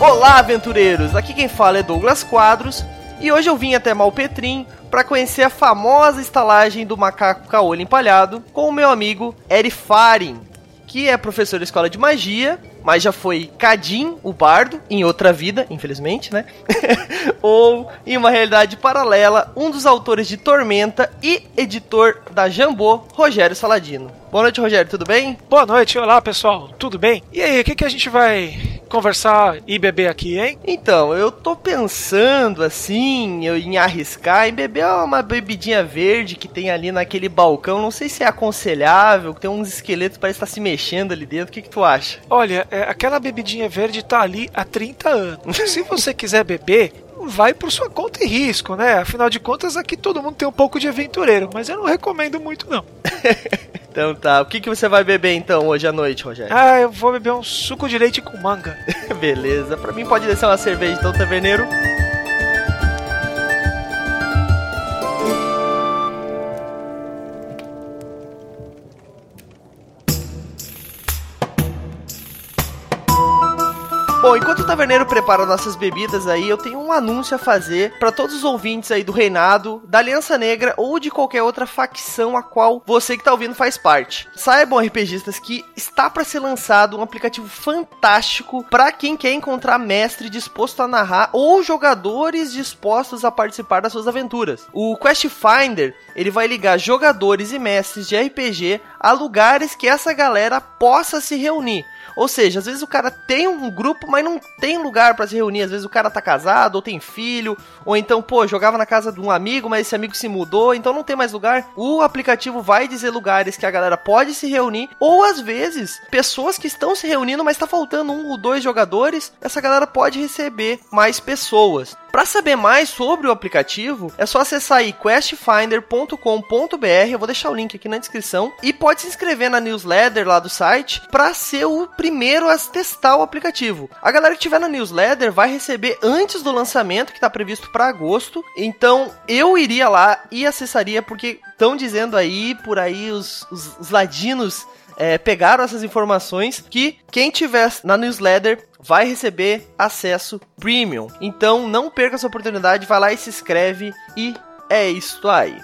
Olá, aventureiros! Aqui quem fala é Douglas Quadros e hoje eu vim até Malpetrim para conhecer a famosa estalagem do macaco caolho empalhado com o meu amigo Eri Farin, que é professor da escola de magia, mas já foi Cadim, o bardo, em outra vida, infelizmente, né? Ou, em uma realidade paralela, um dos autores de Tormenta e editor da Jambô, Rogério Saladino. Boa noite, Rogério, tudo bem? Boa noite, olá pessoal, tudo bem? E aí, o que, que a gente vai conversar e beber aqui, hein? Então, eu tô pensando assim, eu em arriscar em beber uma bebidinha verde que tem ali naquele balcão. Não sei se é aconselhável, tem uns esqueletos parece estar tá se mexendo ali dentro. O que, que tu acha? Olha, é, aquela bebidinha verde tá ali há 30 anos. se você quiser beber, vai por sua conta e risco, né? Afinal de contas, aqui todo mundo tem um pouco de aventureiro, mas eu não recomendo muito, não. Então tá. O que, que você vai beber então hoje à noite, Rogério? Ah, eu vou beber um suco de leite com manga. Beleza. Pra mim pode descer uma cerveja então, taverneiro. Bom, enquanto o taverneiro prepara nossas bebidas aí, eu tenho um anúncio a fazer para todos os ouvintes aí do Reinado, da Aliança Negra ou de qualquer outra facção a qual você que tá ouvindo faz parte. Saibam, RPGistas, que está para ser lançado um aplicativo fantástico para quem quer encontrar mestre disposto a narrar ou jogadores dispostos a participar das suas aventuras. O Quest Finder, ele vai ligar jogadores e mestres de RPG a lugares que essa galera possa se reunir. Ou seja, às vezes o cara tem um grupo, mas não tem lugar para se reunir. Às vezes o cara tá casado, ou tem filho, ou então, pô, jogava na casa de um amigo, mas esse amigo se mudou, então não tem mais lugar. O aplicativo vai dizer lugares que a galera pode se reunir, ou às vezes, pessoas que estão se reunindo, mas tá faltando um ou dois jogadores, essa galera pode receber mais pessoas. Para saber mais sobre o aplicativo, é só acessar aí questfinder.com.br, eu vou deixar o link aqui na descrição, e pode se inscrever na newsletter lá do site para ser o primeiro a testar o aplicativo. A galera que tiver na newsletter vai receber antes do lançamento, que está previsto para agosto. Então eu iria lá e acessaria, porque estão dizendo aí, por aí, os, os, os ladinos é, pegaram essas informações que quem tiver na newsletter vai receber acesso premium. Então não perca essa oportunidade, vai lá e se inscreve e é isso aí.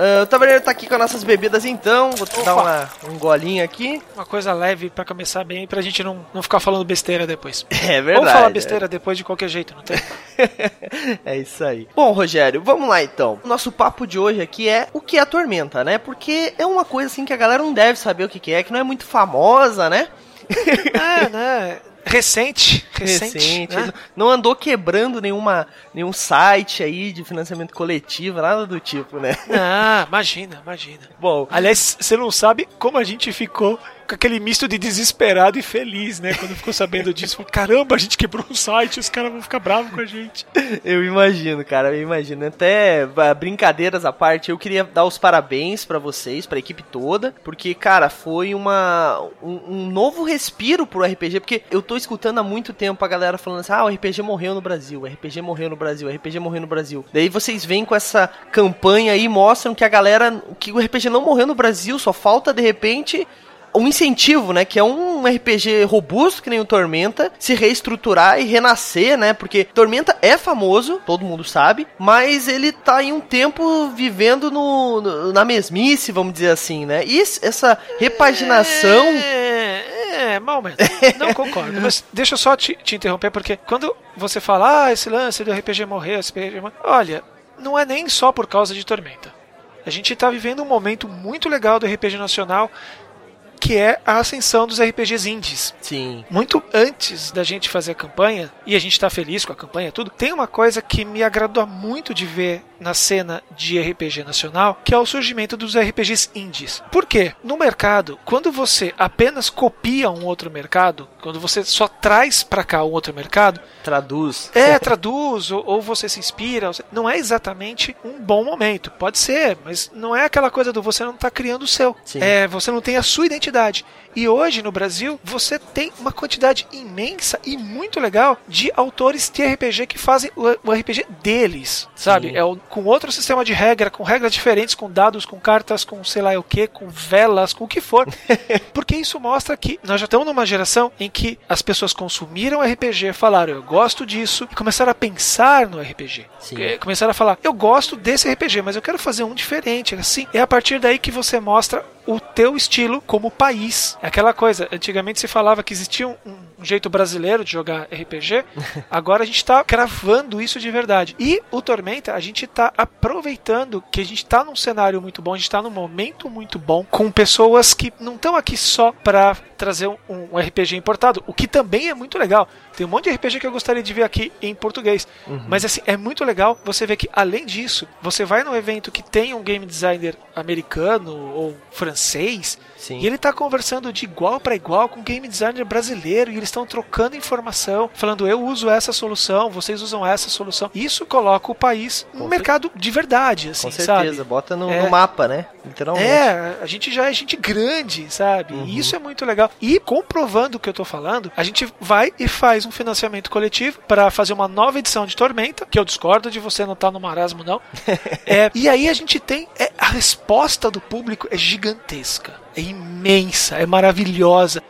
Uh, o taverneiro tá aqui com as nossas bebidas então. Vou Opa. dar uma, um golinho aqui. Uma coisa leve para começar bem, pra gente não, não ficar falando besteira depois. É verdade. Vamos falar besteira é. depois de qualquer jeito, não tem? é isso aí. Bom, Rogério, vamos lá então. O nosso papo de hoje aqui é o que é a Tormenta, né? Porque é uma coisa assim que a galera não deve saber o que é, que não é muito famosa, né? é, né? Recente, recente, recente. Né? Não andou quebrando nenhuma, nenhum site aí de financiamento coletivo, nada do tipo, né? Ah, imagina, imagina. Bom, aliás, você não sabe como a gente ficou com aquele misto de desesperado e feliz, né? Quando ficou sabendo disso. Falei, Caramba, a gente quebrou um site, os caras vão ficar bravos com a gente. Eu imagino, cara, eu imagino. Até brincadeiras à parte, eu queria dar os parabéns para vocês, pra equipe toda, porque, cara, foi uma um, um, novo respiro pro RPG, porque eu tô escutando há muito tempo a galera falando assim, ah, o RPG morreu no Brasil, o RPG morreu no Brasil, o RPG morreu no Brasil. Daí vocês vêm com essa campanha aí e mostram que a galera, que o RPG não morreu no Brasil, só falta, de repente, um incentivo, né? Que é um RPG robusto, que nem o Tormenta, se reestruturar e renascer, né? Porque Tormenta é famoso, todo mundo sabe, mas ele tá em um tempo vivendo no, no na mesmice, vamos dizer assim, né? E essa repaginação. É, é mal mesmo. Não concordo. Mas deixa eu só te, te interromper, porque quando você fala, ah, esse lance do RPG morrer, esse RPG morrer, olha, não é nem só por causa de Tormenta. A gente está vivendo um momento muito legal do RPG nacional que é a ascensão dos RPGs indies. Sim. Muito antes da gente fazer a campanha, e a gente tá feliz com a campanha tudo, tem uma coisa que me agradou muito de ver na cena de RPG nacional, que é o surgimento dos RPGs indies. Por quê? No mercado, quando você apenas copia um outro mercado, quando você só traz para cá um outro mercado, traduz. É, traduz, ou, ou você se inspira, não é exatamente um bom momento. Pode ser, mas não é aquela coisa do você não tá criando o seu. Sim. É, você não tem a sua identidade. E hoje no Brasil você tem uma quantidade imensa e muito legal de autores de RPG que fazem o RPG deles, sabe? Sim. É o, com outro sistema de regra, com regras diferentes, com dados, com cartas, com sei lá o que, com velas, com o que for. Porque isso mostra que nós já estamos numa geração em que as pessoas consumiram RPG, falaram eu gosto disso e começaram a pensar no RPG. Sim. Começaram a falar eu gosto desse RPG, mas eu quero fazer um diferente. Assim, é a partir daí que você mostra o teu estilo como país. É aquela coisa, antigamente se falava que existia um, um jeito brasileiro de jogar RPG, agora a gente está cravando isso de verdade. E o Tormenta, a gente está aproveitando que a gente está num cenário muito bom, a gente está num momento muito bom, com pessoas que não estão aqui só para trazer um, um, RPG importado, o que também é muito legal. Tem um monte de RPG que eu gostaria de ver aqui em português. Uhum. Mas assim, é muito legal você ver que, além disso, você vai num evento que tem um game designer americano ou francês, Sim. e ele está conversando de igual para igual com game designer brasileiro, e eles estão trocando informação, falando eu uso essa solução, vocês usam essa solução. Isso coloca o país no mercado de verdade, assim, Com certeza, sabe? bota no, é, no, mapa, né? Literalmente. É, a gente já é gente grande, sabe? Uhum. E isso é muito legal. E comprovando o que eu tô falando, a gente vai e faz um financiamento coletivo para fazer uma nova edição de Tormenta, que eu discordo de você não estar tá no marasmo, não. é, e aí a gente tem é, a resposta do público é gigantesca, é imensa, é maravilhosa.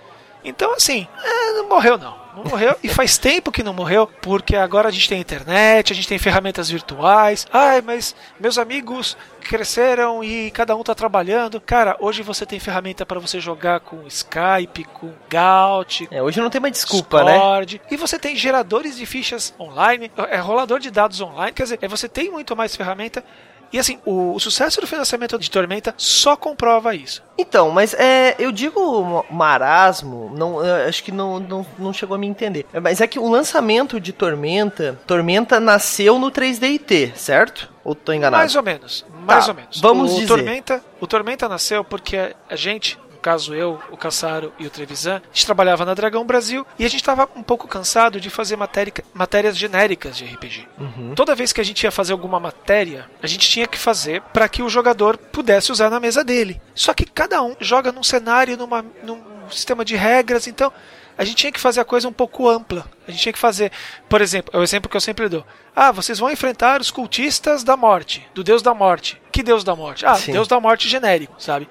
Então, assim, é, não morreu não. Não morreu e faz tempo que não morreu, porque agora a gente tem internet, a gente tem ferramentas virtuais. Ai, mas meus amigos cresceram e cada um tá trabalhando. Cara, hoje você tem ferramenta para você jogar com Skype, com Gaut. É, hoje não tem mais desculpa, né? Discord, né? E você tem geradores de fichas online, é rolador de dados online. Quer dizer, é, você tem muito mais ferramenta. E assim, o, o, sucesso do financiamento de Tormenta só comprova isso. Então, mas é, eu digo marasmo, não, acho que não, não, não chegou a me entender. Mas é que o lançamento de Tormenta, Tormenta nasceu no 3DIT, certo? Ou tô enganado? Mais ou menos, mais tá, ou menos. Vamos o dizer. Tormenta, o Tormenta nasceu porque a gente caso eu, o Caçaro e o Trevisan, a gente trabalhava na Dragão Brasil e a gente estava um pouco cansado de fazer matéria, matérias genéricas de RPG. Uhum. Toda vez que a gente ia fazer alguma matéria, a gente tinha que fazer para que o jogador pudesse usar na mesa dele. Só que cada um joga num cenário, numa, num sistema de regras, então a gente tinha que fazer a coisa um pouco ampla. A gente tinha que fazer, por exemplo, é o exemplo que eu sempre dou. Ah, vocês vão enfrentar os cultistas da morte, do deus da morte. Que deus da morte? Ah, Sim. deus da morte genérico, sabe?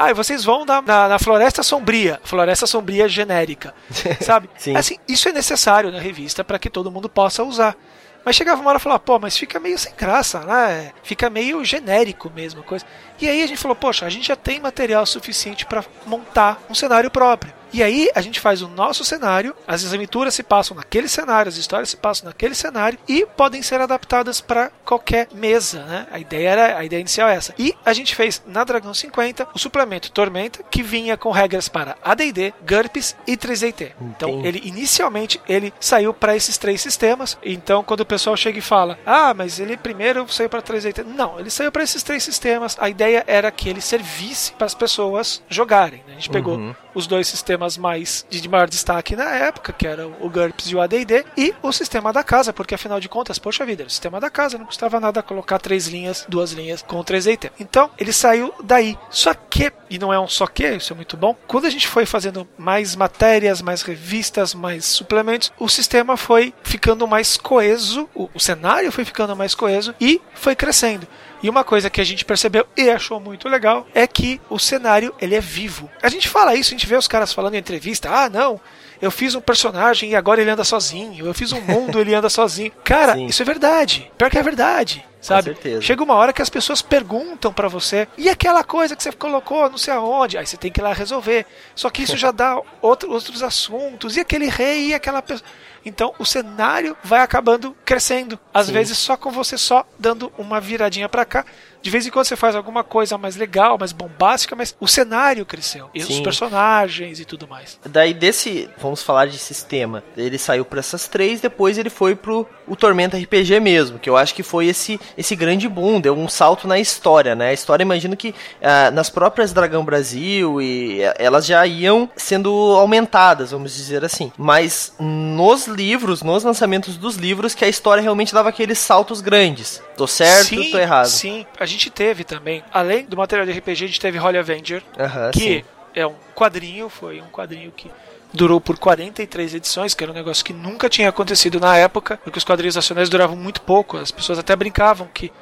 Ah, vocês vão na, na, na, Floresta Sombria, Floresta Sombria genérica, sabe? Sim. Assim, isso é necessário na revista para que todo mundo possa usar. Mas chegava uma hora e falava, pô, mas fica meio sem graça, né? Fica meio genérico mesmo, coisa. E aí a gente falou, poxa, a gente já tem material suficiente para montar um cenário próprio. E aí a gente faz o nosso cenário, as aventuras se passam naquele cenário, as histórias se passam naquele cenário e podem ser adaptadas para qualquer mesa, né? A ideia era a ideia inicial é essa. E a gente fez na Dragão 50 o suplemento Tormenta que vinha com regras para AD&D, GURPS e 3DT. Então ele inicialmente ele saiu para esses três sistemas. Então quando o pessoal chega e fala: "Ah, mas ele primeiro saiu para 3DT". Não, ele saiu para esses três sistemas. A ideia era que ele servisse para as pessoas jogarem. Né? A gente pegou uhum. os dois sistemas mais de maior destaque na época, que era o GURPS e o AD&D, e o sistema da casa, porque afinal de contas, poxa vida, o sistema da casa não custava nada colocar três linhas, duas linhas com três itens. Então, ele saiu daí. Só que, e não é um só que, isso é muito bom, quando a gente foi fazendo mais matérias, mais revistas, mais suplementos, o sistema foi ficando mais coeso, o, o cenário foi ficando mais coeso e foi crescendo. E uma coisa que a gente percebeu e achou muito legal é que o cenário ele é vivo. A gente fala isso, a gente vê os caras falando em entrevista, ah, não, eu fiz um personagem e agora ele anda sozinho, eu fiz um mundo e ele anda sozinho. Cara, Sim. isso é verdade. Pior que é verdade. Sabe? Chega uma hora que as pessoas perguntam para você, e aquela coisa que você colocou não sei aonde? Aí você tem que ir lá resolver. Só que isso já dá outro, outros assuntos, e aquele rei, e aquela pessoa. Então o cenário vai acabando crescendo. Às Sim. vezes só com você só dando uma viradinha para cá. De vez em quando você faz alguma coisa mais legal, mais bombástica, mas o cenário cresceu. E Sim. os personagens e tudo mais. Daí desse, vamos falar de sistema. Ele saiu para essas três, depois ele foi pro o Tormenta RPG mesmo, que eu acho que foi esse esse grande boom, deu um salto na história, né? A história, imagino que ah, nas próprias Dragão Brasil e elas já iam sendo aumentadas, vamos dizer assim. Mas nos livros, nos lançamentos dos livros, que a história realmente dava aqueles saltos grandes. Tô certo sim, tô errado? Sim, a gente teve também, além do material de RPG, a gente teve Holy Avenger, uh -huh, que é um quadrinho, foi um quadrinho que durou por 43 edições, que era um negócio que nunca tinha acontecido na época, porque os quadrinhos nacionais duravam muito pouco. As pessoas até brincavam que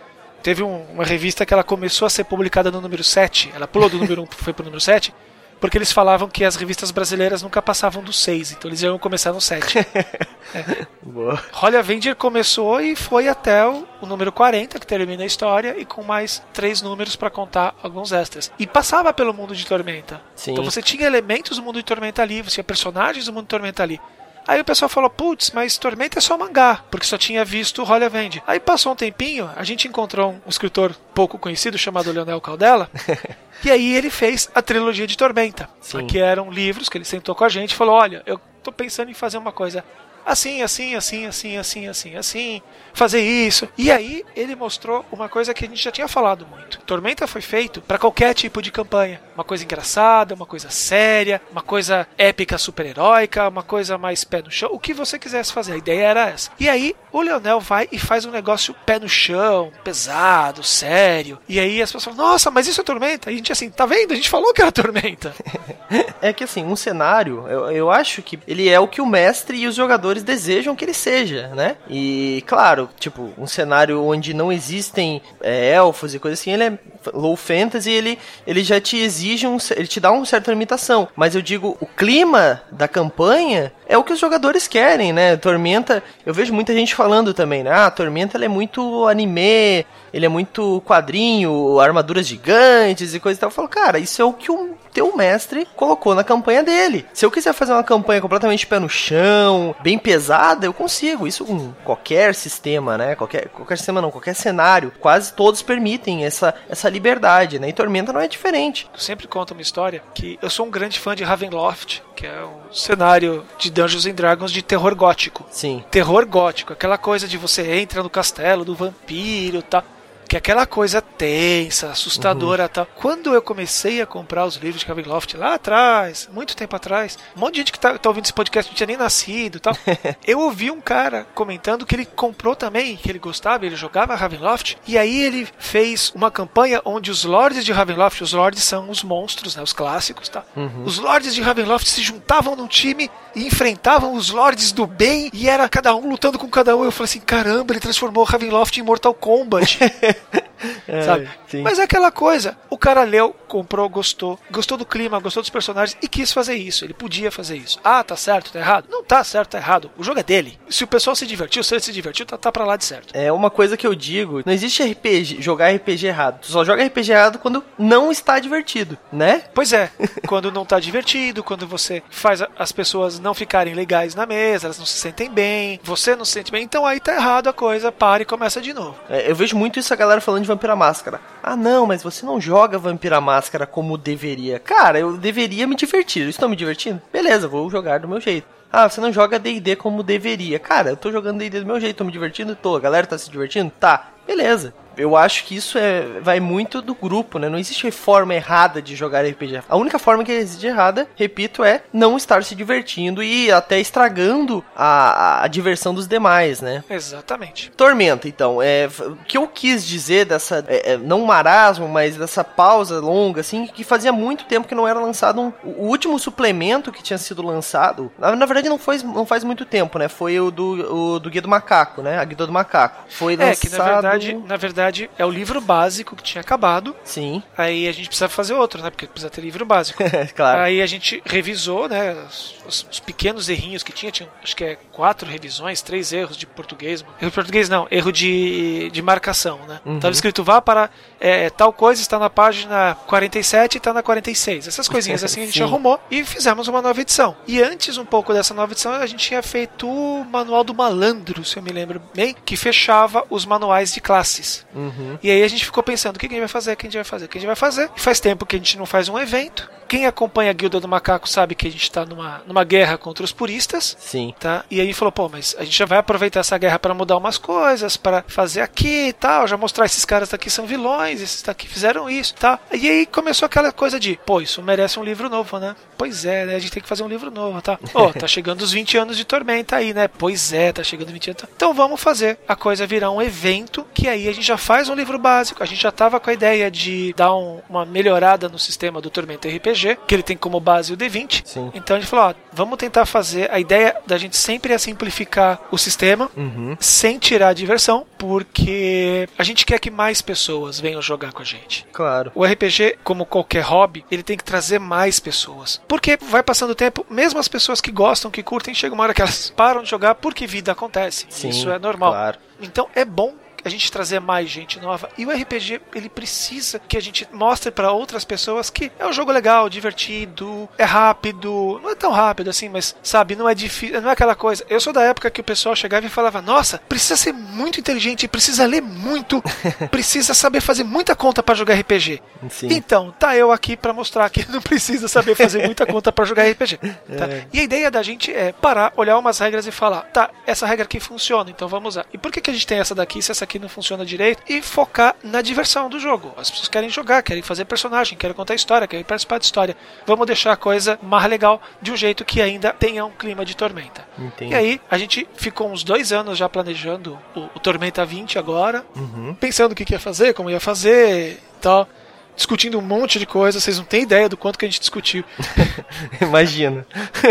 teve um, uma revista que ela começou a ser publicada no número 7, ela pulou do número 1 foi pro número 7, porque eles falavam que as revistas brasileiras nunca passavam do 6, então eles iam começar no 7. é. Boa. Holly Avenger começou e foi até o, o, número 40, que termina a história, e com mais três números para contar alguns extras. E passava pelo mundo de Tormenta. Sim. Então você tinha elementos do mundo de Tormenta ali, você tinha personagens do mundo de Tormenta ali. Aí o pessoal falou, putz, mas Tormenta é só mangá, porque só tinha visto Holly Avenger. Aí passou um tempinho, a gente encontrou um escritor pouco conhecido chamado Leonel Caldela, e aí ele fez a trilogia de Tormenta, Sim. que eram livros que ele sentou com a gente e falou, olha, eu tô pensando em fazer uma coisa assim, assim, assim, assim, assim, assim, assim, fazer isso. E aí ele mostrou uma coisa que a gente já tinha falado muito. Tormenta foi feito para qualquer tipo de campanha. Uma coisa engraçada, uma coisa séria, uma coisa épica super-heróica, uma coisa mais pé no chão, o que você quisesse fazer. A ideia era essa. E aí o Leonel vai e faz um negócio pé no chão, pesado, sério. E aí as pessoas falam, nossa, mas isso é Tormenta? E a gente assim, tá vendo? A gente falou que era Tormenta. é que assim, um cenário, eu, eu acho que ele é o que o mestre e os jogadores desejam que ele seja, né? E, claro, tipo, um cenário onde não existem é, elfos e coisas assim, ele é low fantasy, ele, ele já te exige um, ele te dá uma certa limitação. Mas eu digo, o clima da campanha é o que os jogadores querem, né? Tormenta, eu vejo muita gente falando também, né? Ah, Tormenta é muito anime, ele é muito quadrinho, armaduras gigantes e coisa e tal. Eu falo, cara, isso é o que o teu mestre colocou na campanha dele. Se eu quiser fazer uma campanha completamente pé no chão, bem pesada, eu consigo. Isso com qualquer sistema, né? Qualquer, qualquer sistema não, qualquer cenário. Quase todos permitem essa, essa liberdade, né? E Tormenta não é diferente. Eu sempre conto uma história que eu sou um grande fã de Ravenloft, que é um cenário de Dungeons and Dragons de terror gótico. Sim. Terror gótico, aquela coisa de você entra no castelo do vampiro e tal que é aquela coisa tensa, assustadora uhum. tal. Quando eu comecei a comprar os livros de Ravenloft lá atrás, muito tempo atrás, um monte de gente que tá, tá ouvindo esse podcast não tinha nem nascido tal. eu ouvi um cara comentando que ele comprou também, que ele gostava, ele jogava Ravenloft, e aí ele fez uma campanha onde os lords de Ravenloft, os lords são os monstros, né, os clássicos, tá? Uhum. Os lords de Ravenloft se juntavam num time e enfrentavam os lords do bem, e era cada um lutando com cada um. Eu falei assim, caramba, ele transformou Ravenloft em Mortal Kombat. é, sabe? Sim. Mas é aquela coisa, o cara leu, comprou, gostou, gostou do clima, gostou dos personagens e quis fazer isso. Ele podia fazer isso. Ah, tá certo, tá errado? Não tá certo, tá errado. O jogo é dele. Se o pessoal se divertiu, se ele se divertiu, tá, tá pra lá de certo. É uma coisa que eu digo, não existe RPG, jogar RPG errado. Tu só joga RPG errado quando não está divertido, né? Pois é, quando não tá divertido, quando você faz as pessoas não ficarem legais na mesa, elas não se sentem bem, você não se sente bem, então aí tá errado a coisa, para e começa de novo. É, eu vejo muito isso a galera falando de Vampira Máscara. Ah, não, mas você não joga Vampira Máscara como deveria. Cara, eu deveria me divertir. Estou me divertindo? Beleza, vou jogar do meu jeito. Ah, você não joga D&D como deveria. Cara, eu tô jogando D&D do meu jeito, tô me divertindo? Tô. A galera tá se divertindo? Tá. Beleza eu acho que isso é, vai muito do grupo, né? Não existe forma errada de jogar RPG. A única forma que existe errada, repito, é não estar se divertindo e até estragando a, a diversão dos demais, né? Exatamente. Tormenta, então, é, o que eu quis dizer dessa, é, é, não marasmo, mas dessa pausa longa, assim, que fazia muito tempo que não era lançado um, o último suplemento que tinha sido lançado, na, na verdade não, foi, não faz muito tempo, né? Foi o do, o do Guia do Macaco, né? A Guia do Macaco. Foi lançado... É, que na verdade, na verdade verdade, é o livro básico que tinha acabado. Sim. Aí a gente precisa fazer outro, né? Porque precisa ter livro básico. claro. Aí a gente revisou, né? Os, os, pequenos errinhos que tinha. Tinha, acho que é quatro revisões, três erros de português. Erro de português não, erro de, de marcação, né? Uhum. Tava escrito vá para é, tal coisa, está na página 47 e está na 46. Essas coisinhas assim a gente arrumou e fizemos uma nova edição. E antes um pouco dessa nova edição, a gente tinha feito o manual do malandro, se eu me lembro bem, que fechava os manuais de classes. Uhum. E aí a gente ficou pensando: o que a gente vai fazer? O que a gente vai fazer? O que a gente vai fazer? E faz tempo que a gente não faz um evento. Quem acompanha a Guilda do Macaco sabe que a gente está numa, numa guerra contra os puristas. Sim. Tá? E aí falou: pô, mas a gente já vai aproveitar essa guerra para mudar umas coisas, para fazer aqui e tal, já mostrar esses caras daqui são vilões, esses daqui fizeram isso tá? E aí começou aquela coisa de: pô, isso merece um livro novo, né? Pois é, né? A gente tem que fazer um livro novo, tá? Ó, oh, tá chegando os 20 anos de Tormenta aí, né? Pois é, tá chegando 20 anos. Então vamos fazer a coisa virar um evento que aí a gente já faz um livro básico. A gente já tava com a ideia de dar um, uma melhorada no sistema do Tormenta RPG RPG, que ele tem como base o D20. Sim. Então a gente falou, ó, vamos tentar fazer. A ideia da gente sempre é simplificar o sistema, Uhum. sem tirar a diversão, porque a gente quer que mais pessoas venham jogar com a gente. Claro. O RPG, como qualquer hobby, ele tem que trazer mais pessoas. Porque vai passando o tempo, mesmo as pessoas que gostam, que curtem, chega uma hora que elas param de jogar porque vida acontece. Sim, Isso é normal. Claro. Então é bom a gente trazer mais gente nova. E o RPG, ele precisa que a gente mostre para outras pessoas que é um jogo legal, divertido, é rápido, não é tão rápido assim, mas sabe, não é difícil, não é aquela coisa. Eu sou da época que o pessoal chegava e falava: "Nossa, precisa ser muito inteligente, precisa ler muito, precisa saber fazer muita conta para jogar RPG". Sim. Então, tá eu aqui para mostrar que não precisa saber fazer muita conta para jogar RPG. tá? É. E a ideia da gente é parar, olhar umas regras e falar, tá, essa regra aqui funciona, então vamos usar. E por que, que a gente tem essa daqui se essa aqui não funciona direito? E focar na diversão do jogo. As pessoas querem jogar, querem fazer personagem, querem contar história, querem participar de história. Vamos deixar a coisa mais legal de um jeito que ainda tenha um clima de tormenta. Entendi. E aí, a gente ficou uns dois anos já planejando o, o Tormenta 20 agora, Uhum. pensando o que, que ia fazer, como ia fazer e tal. Discutindo um monte de coisa, vocês não têm ideia do quanto que a gente discutiu. Imagina.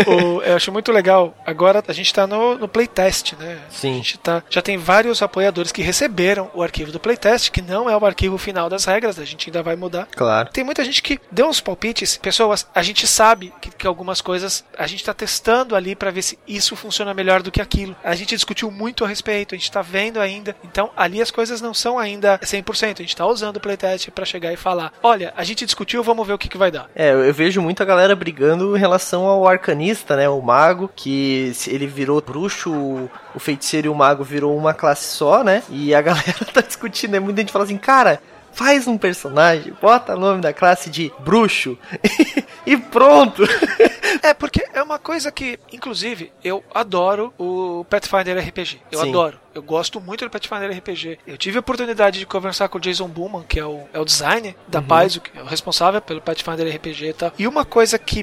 O- eu acho muito legal. Agora a gente tá no, no playtest, né? Sim. A gente tá, já tem vários apoiadores que receberam o arquivo do playtest, que não é o arquivo final das regras, a gente ainda vai mudar. Claro. Tem muita gente que deu uns palpites. Pessoas, a gente sabe que, que algumas coisas a gente tá testando ali pra ver se isso funciona melhor do que aquilo. A gente discutiu muito a respeito, a gente tá vendo ainda. Então, ali as coisas não são ainda 100%. A gente tá usando o playtest pra chegar e falar: olha, a gente discutiu, vamos ver o que, que vai dar. É, eu vejo muita galera brigando em relação ao arcanista, né? O mago, que ele virou bruxo, o- feiticeiro e o mago virou uma classe só, né? E a galera tá discutindo, né? Muita gente fala assim, cara, faz um personagem, bota o nome da classe de bruxo e pronto. É, porque é uma coisa que, inclusive, eu adoro o Pathfinder RPG. Eu Sim. adoro. Eu gosto muito do Pathfinder RPG. Eu tive a oportunidade de conversar com o Jason Bowman, que é o, é o designer da Paizo, que é o responsável pelo Pathfinder RPG e tal. E uma coisa que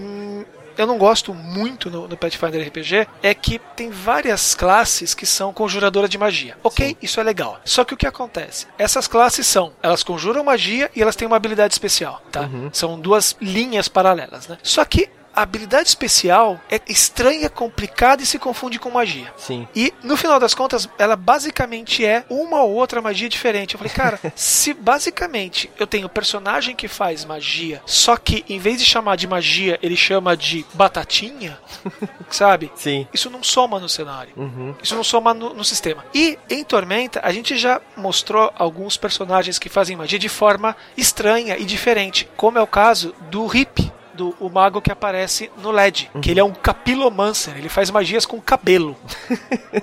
eu não gosto muito no, no Pathfinder RPG é que tem várias classes que são conjuradoras de magia. Ok, Sim. isso é legal. Só que o que acontece? Essas classes são, elas conjuram magia e elas têm uma habilidade especial, tá? Uhum. São duas linhas paralelas, né? Só que a habilidade especial é estranha, complicada e se confunde com magia. Sim. E no final das contas, ela basicamente é uma ou outra magia diferente. Eu falei, cara, se basicamente eu tenho personagem que faz magia, só que em vez de chamar de magia, ele chama de batatinha, sabe? Sim. Isso não soma no cenário. Uhum. Isso não soma no, no sistema. E em Tormenta, a gente já mostrou alguns personagens que fazem magia de forma estranha e diferente, como é o caso do Rip. Do o mago que aparece no LED, que ele é um capilomancer, ele faz magias com cabelo.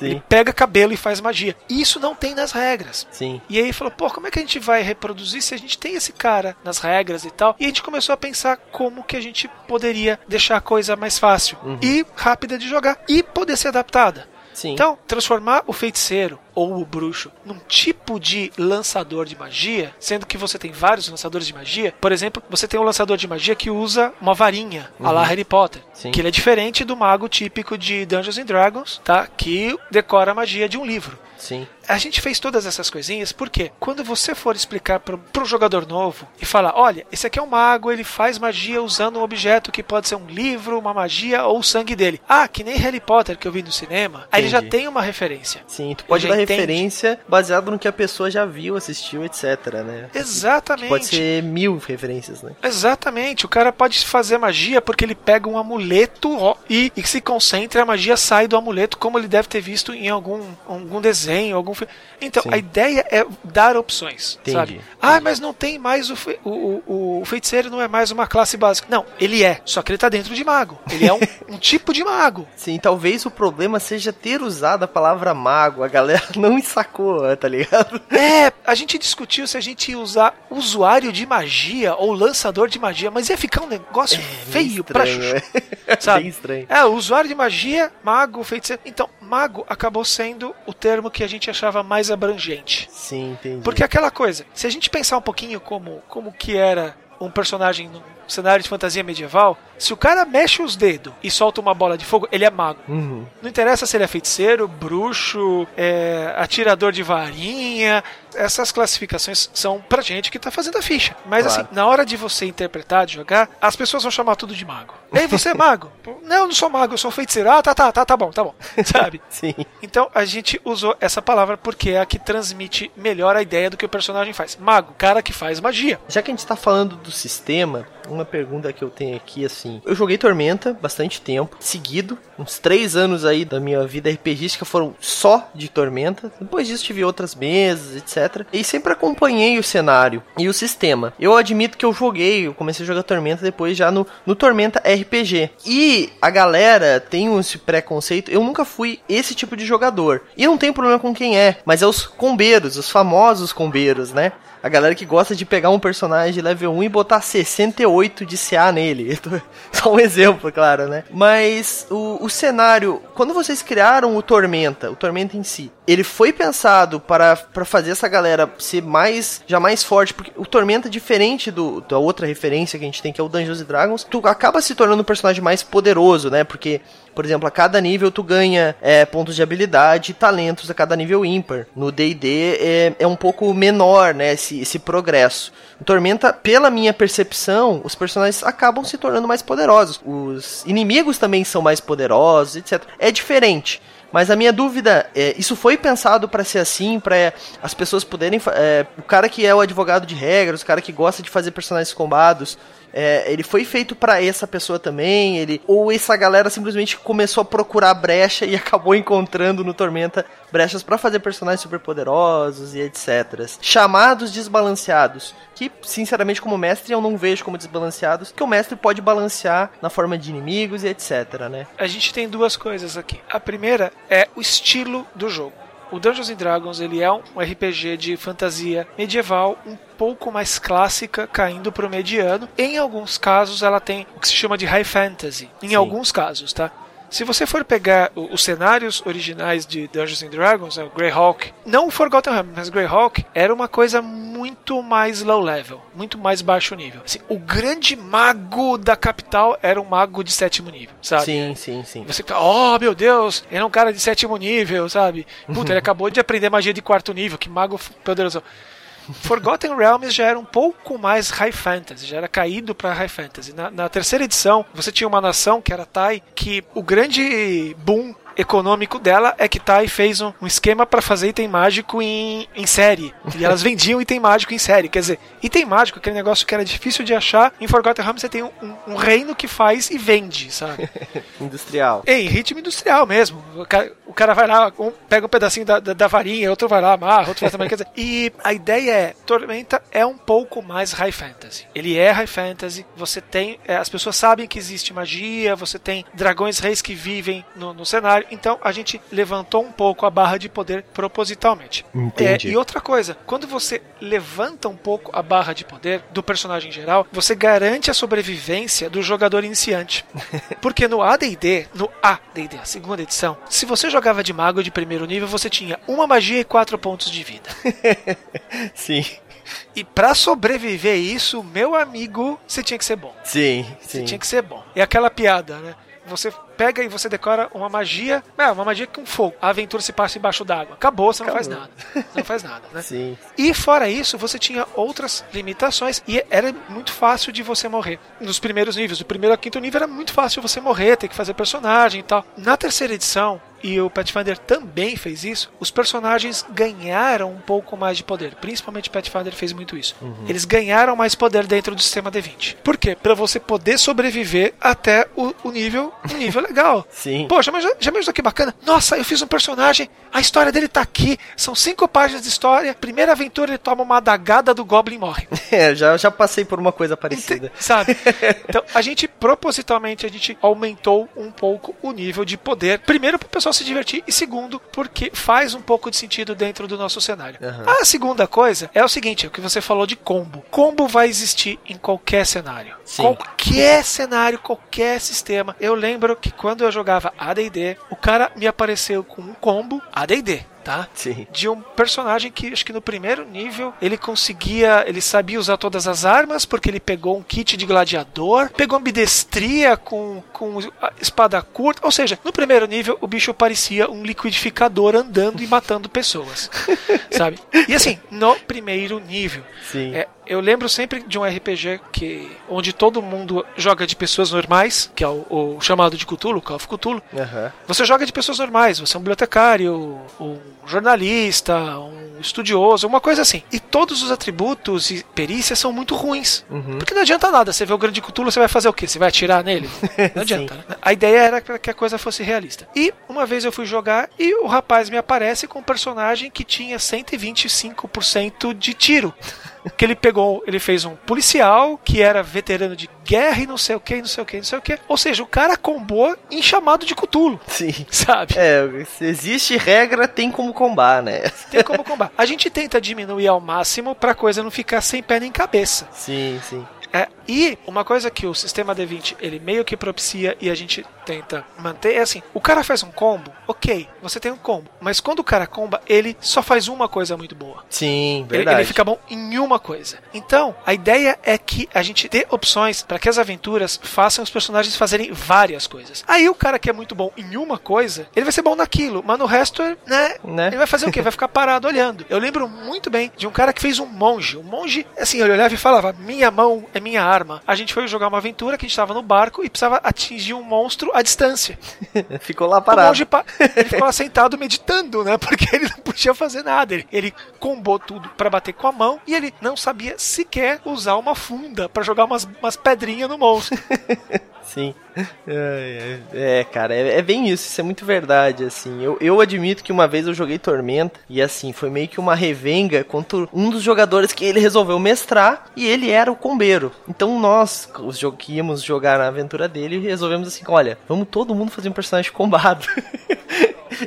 Ele Sim. pega cabelo e faz magia. Isso não tem nas regras. Sim. E aí falou, pô, como é que a gente vai reproduzir se a gente tem esse cara nas regras e tal? E a gente começou a pensar como que a gente poderia deixar a coisa mais fácil e rápida de jogar e poder ser adaptada. Sim. Então, transformar o feiticeiro ou o bruxo num tipo de lançador de magia, sendo que você tem vários lançadores de magia. Por exemplo, você tem um lançador de magia que usa uma varinha, a lá Harry Potter, Sim. que ele é diferente do mago típico de Dungeons and Dragons, tá? Que decora a magia de um livro. Sim. A gente fez todas essas coisinhas porque quando você for explicar pro, pro jogador novo e falar, olha, esse aqui é um mago, ele faz magia usando um objeto que pode ser um livro, uma magia ou o sangue dele. Ah, que nem Harry Potter que eu vi no cinema. Aí ele já tem uma referência. Sim, tu pode já dar entende. referência baseado no que a pessoa já viu, assistiu, etc, né? Exatamente. Pode ser mil referências, né? Exatamente, o cara pode fazer magia porque ele pega um amuleto ó, e, e se concentra, a magia sai do amuleto, como ele deve ter visto em algum, algum desenho, algum Então, Sim. a ideia é dar opções, Entendi, sabe? Ah, mas não tem mais o, fe- o, o, o feiticeiro, não é mais uma classe básica. Não, ele é, só que ele tá dentro de mago. Ele é um, um tipo de mago. Sim, talvez o problema seja ter usado a palavra mago. A galera não sacou, tá ligado? É, a gente discutiu se a gente ia usar usuário de magia ou lançador de magia, mas ia ficar um negócio feio pra Estranho, chuchu. é. sabe? Bem estranho. É, o usuário de magia, mago, feiticeiro. Então, mago acabou sendo o termo que a gente achava mais abrangente. Sim, entendi. Porque aquela coisa, se a gente pensar um pouquinho como, como que era um personagem num cenário de fantasia medieval, se o cara mexe os dedos e solta uma bola de fogo, ele é mago. Uhum. Não interessa se ele é feiticeiro, bruxo, é, atirador de varinha, Essas classificações são pra gente que tá fazendo a ficha. Mas Claro. assim, na hora de você interpretar, de jogar, as pessoas vão chamar tudo de mago. Ei, você é mago? não, eu não sou mago, eu sou feiticeiro. Ah, tá, tá, tá, tá bom, tá bom. Sabe? Sim. Então a gente usou essa palavra porque é a que transmite melhor a ideia do que o personagem faz. Mago, cara que faz magia. Já que a gente tá falando do sistema, uma pergunta que eu tenho aqui, assim. Eu joguei Tormenta bastante tempo, seguido. Uns três anos aí da minha vida RPGística foram só de Tormenta. Depois disso tive outras mesas, etc. E sempre acompanhei o cenário e o sistema. Eu admito que eu joguei, eu comecei a jogar Tormenta depois já no, no Tormenta RPG. E a galera tem esse preconceito. Eu nunca fui esse tipo de jogador. E não tem problema com quem é, mas é os combeiros, os famosos combeiros, né? A galera que gosta de pegar um personagem level 1 e botar 68 de CA nele. Só um exemplo, claro, né? Mas o, o cenário, quando vocês criaram o Tormenta, o Tormenta em si, ele foi pensado para, para fazer essa galera ser mais, já mais forte, porque o Tormenta, diferente do, da outra referência que a gente tem, que é o Dungeons Dragons, tu acaba se tornando um personagem mais poderoso, né? Porque por exemplo, a cada nível tu ganha é, pontos de habilidade e talentos a cada nível ímpar. No D&D é, é um pouco menor, né, esse, esse progresso. Tormenta, pela minha percepção, os personagens acabam se tornando mais poderosos. Os inimigos também são mais poderosos, etc. É diferente. Mas a minha dúvida é, isso foi pensado para ser assim, para as pessoas poderem, é, o cara que é o advogado de regras, o cara que gosta de fazer personagens combados, é, ele foi feito pra essa pessoa também, ele ou essa galera simplesmente começou a procurar brecha e acabou encontrando no Tormenta brechas pra fazer personagens super poderosos e etc. Chamados desbalanceados, que sinceramente como mestre eu não vejo como desbalanceados, que o mestre pode balancear na forma de inimigos e etc, né? A gente tem duas coisas aqui. A primeira é o estilo do jogo. O Dungeons and Dragons ele é um RPG de fantasia medieval um pouco mais clássica, caindo para o mediano. Em alguns casos ela tem o que se chama de high fantasy. Em Sim. alguns casos, tá? Se você for pegar os cenários originais de Dungeons and Dragons, né, o Greyhawk, não o Forgotten Realms, mas Greyhawk era uma coisa muito mais low level, muito mais baixo nível. Assim, o grande mago da capital era um mago de sétimo nível, sabe? Sim, sim, sim. Você fica, oh meu Deus, ele é um cara de sétimo nível, sabe? Puta, ele acabou de aprender magia de quarto nível, que mago poderoso. Forgotten Realms já era um pouco mais high fantasy, já era caído para high fantasy. Na, na terceira edição, você tinha uma nação que era Tai, que o grande boom econômico dela é que Tai fez um, um esquema para fazer item mágico em, em série. E elas vendiam item mágico em série. Quer dizer, item mágico, aquele negócio que era difícil de achar, em Forgotten Realms você tem um, um- um reino que faz e vende, sabe? Industrial. Em ritmo industrial mesmo. O cara, o cara vai lá, um pega um pedacinho da, da, da varinha, outro vai lá, amarra, outro faz também. Quer dizer, e a ideia é: Tormenta é um pouco mais high fantasy. Ele é high fantasy, você tem. é, as pessoas sabem que existe magia, você tem dragões reis que vivem no, no cenário. Então a gente levantou um pouco a barra de poder propositalmente. Entendi. É, e outra coisa, quando você levanta um pouco a barra de poder do personagem em geral, você garante a sobrevivência do jogador iniciante. Porque no AD&D, no AD&D, a segunda edição, se você jogava de mago de primeiro nível, você tinha uma magia e quatro pontos de vida. Sim. E pra sobreviver isso, meu amigo, você tinha que ser bom. Sim, Você sim. tinha que ser bom. É aquela piada, né? Você pega e você decora uma magia, é, uma magia com fogo. A aventura se passa embaixo d'água. Acabou, você não faz Acabou. nada. Você não faz nada, né? Sim. E fora isso, você tinha outras limitações e era muito fácil de você morrer. Nos primeiros níveis, do primeiro ao quinto nível era muito fácil você morrer, ter que fazer personagem e tal. Na terceira edição, e o Pathfinder também fez isso, os personagens ganharam um pouco mais de poder. Principalmente o Pathfinder fez muito isso. Eles ganharam mais poder dentro do sistema D20. Por quê? Pra você poder sobreviver até o, o nível, um nível legal. Sim. Poxa, mas já, já me que bacana. Nossa, eu fiz um personagem, a história dele tá aqui. São cinco páginas de história. Primeira aventura, ele toma uma adagada do Goblin e morre. É, já, já passei por uma coisa parecida. Sabe? Então, a gente, propositalmente, a gente aumentou um pouco o nível de poder. Primeiro, pro pessoal se divertir. E segundo, porque faz um pouco de sentido dentro do nosso cenário. Aham. A segunda coisa é o seguinte, é o que você falou de combo. Combo vai existir em qualquer cenário. Sim. Qualquer cenário, qualquer sistema. Eu lembro que quando eu jogava AD&D, o cara me apareceu com um combo AD&D. Tá? Sim. De um personagem que acho que no primeiro nível ele conseguia, ele sabia usar todas as armas porque ele pegou um kit de gladiador, pegou ambidestria com, com espada curta, ou seja, no primeiro nível o bicho parecia um liquidificador andando e matando pessoas, sabe? E assim, no primeiro nível, Sim. é, eu lembro sempre de um RPG que onde todo mundo joga de pessoas normais, que é o, o chamado de Cthulhu, Call of Cthulhu. Aham. Você joga de pessoas normais, você é um bibliotecário, um jornalista, um estudioso, uma coisa assim. E todos os atributos e perícias são muito ruins. Uhum. Porque não adianta nada. Você vê o grande Cthulhu, você vai fazer o quê? Você vai atirar nele? Não adianta. Né? A ideia era que a coisa fosse realista. E uma vez eu fui jogar e o rapaz me aparece com um personagem que tinha 125% de tiro. Que ele pegou, ele fez um policial que era veterano de guerra e não sei o que, não sei o que, não sei o que. Ou seja, o cara combou em chamado de Cthulhu, Sim. sabe? É, se existe regra, tem como combar, né? Tem como combater. A gente tenta diminuir ao máximo pra coisa não ficar sem pé nem cabeça. Sim, sim. É, e uma coisa que o sistema D20 ele meio que propicia e a gente tenta manter é assim: o cara faz um combo, ok, você tem um combo, mas quando o cara comba, ele só faz uma coisa muito boa. Sim, Ele, verdade. ele fica bom em uma coisa. Então, a ideia é que a gente dê opções para que as aventuras façam os personagens fazerem várias coisas. Aí o cara que é muito bom em uma coisa, ele vai ser bom naquilo, mas no resto, né? Né? Ele vai fazer o quê? Vai ficar parado olhando. Eu lembro muito bem de um cara que fez um monge. Um monge, assim, ele olhava e falava: Minha mão é minha arma. A gente foi jogar uma aventura que a gente estava no barco e precisava atingir um monstro à distância. Ficou lá parado. pa- ele ficou lá sentado meditando, né? Porque ele não podia fazer nada. Ele, ele combou tudo pra bater com a mão e ele não sabia sequer usar uma funda pra jogar umas, umas pedrinhas no monstro. Sim. É, é, é, cara, é, é bem isso, isso é muito verdade, assim. Eu, eu admito que uma vez eu joguei Tormenta e, assim, foi meio que uma revenga contra um dos jogadores que ele resolveu mestrar e ele era o combeiro. Então nós, os que íamos jogar na aventura dele, resolvemos assim, olha, vamos todo mundo fazer um personagem combado.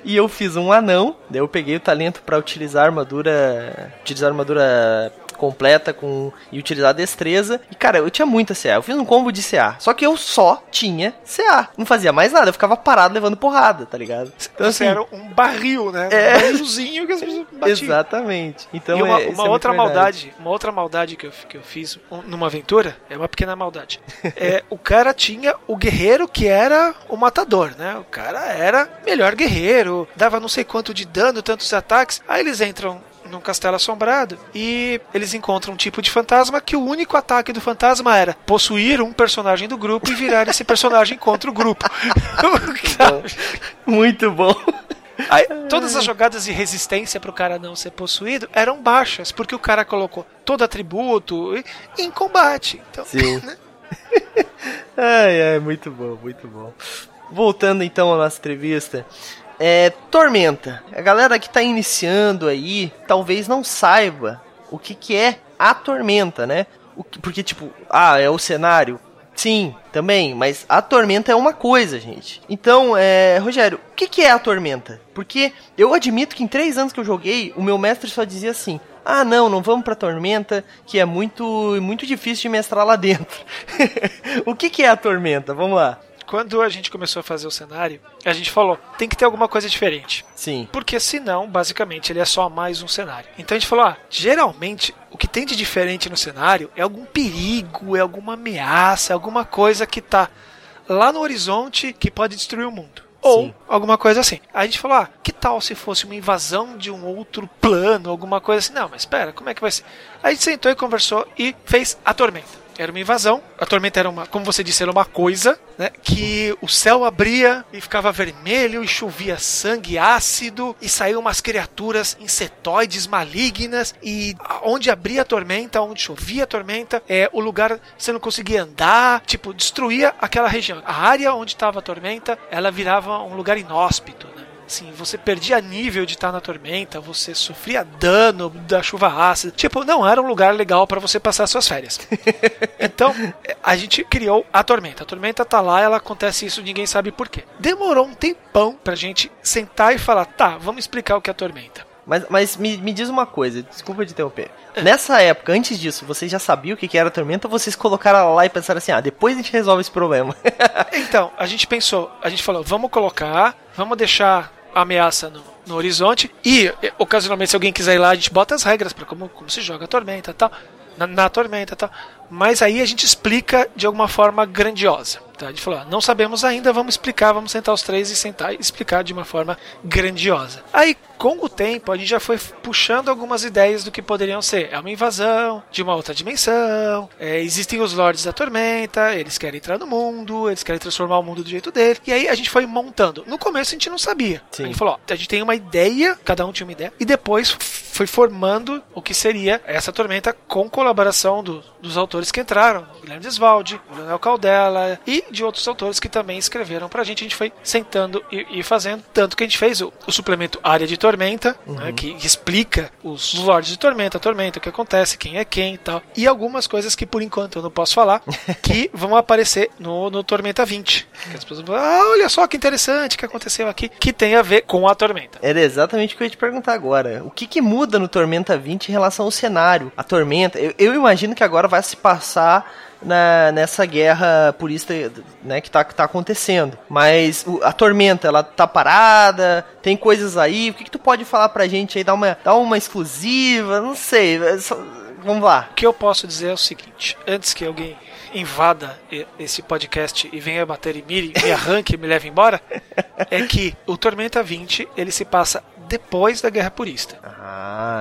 E eu fiz um anão, daí eu peguei o talento pra utilizar armadura, utilizar armadura completa com e utilizar a destreza. E cara, eu tinha muita CA. Eu fiz um combo de CA. Só que eu só tinha CA. Não fazia mais nada, eu ficava parado levando porrada, tá ligado? Então Você era um barril, né? É. Um barrilzinho que as pessoas batiam. Exatamente. Então e uma, é, uma é outra verdade. maldade, uma outra maldade que eu, que eu fiz um- numa aventura, é uma pequena maldade. É, o cara tinha o guerreiro que era o matador, né? O cara era melhor guerreiro, dava não sei quanto de dano, tantos ataques. Aí eles entram num castelo assombrado e eles encontram um tipo de fantasma que o único ataque do fantasma era possuir um personagem do grupo e virar esse personagem contra o grupo. Muito bom. Aí, todas as jogadas de resistência pro cara não ser possuído eram baixas, porque o cara colocou todo atributo em combate. Então, Sim. né? Ai, ai, muito bom, muito bom. Voltando então à nossa entrevista. É, Tormenta. A galera que tá iniciando aí, talvez não saiba o que que é a Tormenta, né? Que- porque, tipo, ah, é o cenário. Sim, também, mas a tormenta é uma coisa, gente. Então, é, Rogério, o que, que é a tormenta? Porque eu admito que em três anos que eu joguei, o meu mestre só dizia assim: ah, não, não vamos pra tormenta, que é muito, muito difícil de mestrar lá dentro. o que, que é a tormenta? Vamos lá. Quando a gente começou a fazer o cenário, a gente falou, tem que ter alguma coisa diferente. Sim. Porque senão, basicamente, ele é só mais um cenário. Então a gente falou, ah, geralmente o que tem de diferente no cenário é algum perigo, é alguma ameaça, alguma coisa que tá lá no horizonte que pode destruir o mundo. Ou Sim. alguma coisa assim. Aí a gente falou, ah, que tal se fosse uma invasão de um outro plano, alguma coisa assim? Não, mas espera, como é que vai ser? Aí a gente sentou e conversou e fez a tormenta. Era uma invasão. A tormenta era uma, como você disse, era uma coisa, né? Que o céu abria e ficava vermelho e chovia sangue ácido e saíam umas criaturas insetoides malignas e onde abria a tormenta, onde chovia a tormenta, é o lugar você não conseguia andar, tipo destruía aquela região. A área onde estava a tormenta, ela virava um lugar inóspito? Assim, você perdia nível de estar na tormenta, você sofria dano da chuva ácida. Tipo, não era um lugar legal para você passar suas férias. Então, a gente criou a tormenta. A tormenta tá lá, ela acontece isso, ninguém sabe por quê. Demorou um tempão pra gente sentar e falar, tá, vamos explicar o que é a tormenta. Mas, mas me, me diz uma coisa, desculpa te interromper. Nessa época, antes disso, vocês já sabiam o que que era a tormenta ou vocês colocaram ela lá e pensaram assim, ah, depois a gente resolve esse problema? Então, a gente pensou, a gente falou, vamos colocar, vamos deixar ameaça no, no horizonte. E, ocasionalmente, se alguém quiser ir lá, a gente bota as regras para como, como se joga a tormenta tal. Na, na tormenta tal. Mas aí a gente explica de alguma forma grandiosa. Tá? A gente falou, não sabemos ainda, vamos explicar, vamos sentar os três e sentar e explicar de uma forma grandiosa. Aí, com o tempo, a gente já foi puxando algumas ideias do que poderiam ser. É uma invasão de uma outra dimensão, é, existem os Lords da Tormenta, eles querem entrar no mundo, eles querem transformar o mundo do jeito dele. E aí a gente foi montando. No começo a gente não sabia. Sim. A gente falou, ó, a gente tem uma ideia, cada um tinha uma ideia, e depois foi formando o que seria essa tormenta com colaboração do, dos autores que entraram, Guilherme Desvalde, Leonel Caldela e de outros autores que também escreveram pra gente. A gente foi sentando e, e fazendo, tanto que a gente fez o, o suplemento Área de Tormenta Tormenta, uhum. né, que explica os Lords de Tormenta, Tormenta, o que acontece, quem é quem e tal. E algumas coisas que por enquanto eu não posso falar, que vão aparecer no, no Tormenta 20. Que as pessoas vão falar, ah, olha só que interessante que aconteceu aqui, que tem a ver com a Tormenta. Era exatamente o que eu ia te perguntar agora. O que, que muda no Tormenta 20 em relação ao cenário? A Tormenta, eu, eu imagino que agora vai se passar na, nessa guerra purista né, que, tá, que tá acontecendo. Mas o, a tormenta, ela tá parada, tem coisas aí. O que, que tu pode falar pra gente aí? Dar uma, dar uma exclusiva? Não sei. É só, vamos lá. O que eu posso dizer é o seguinte: antes que alguém invada esse podcast e venha bater em mim, me arranque e me leve embora, é que o Tormenta 20 ele se passa depois da Guerra Purista.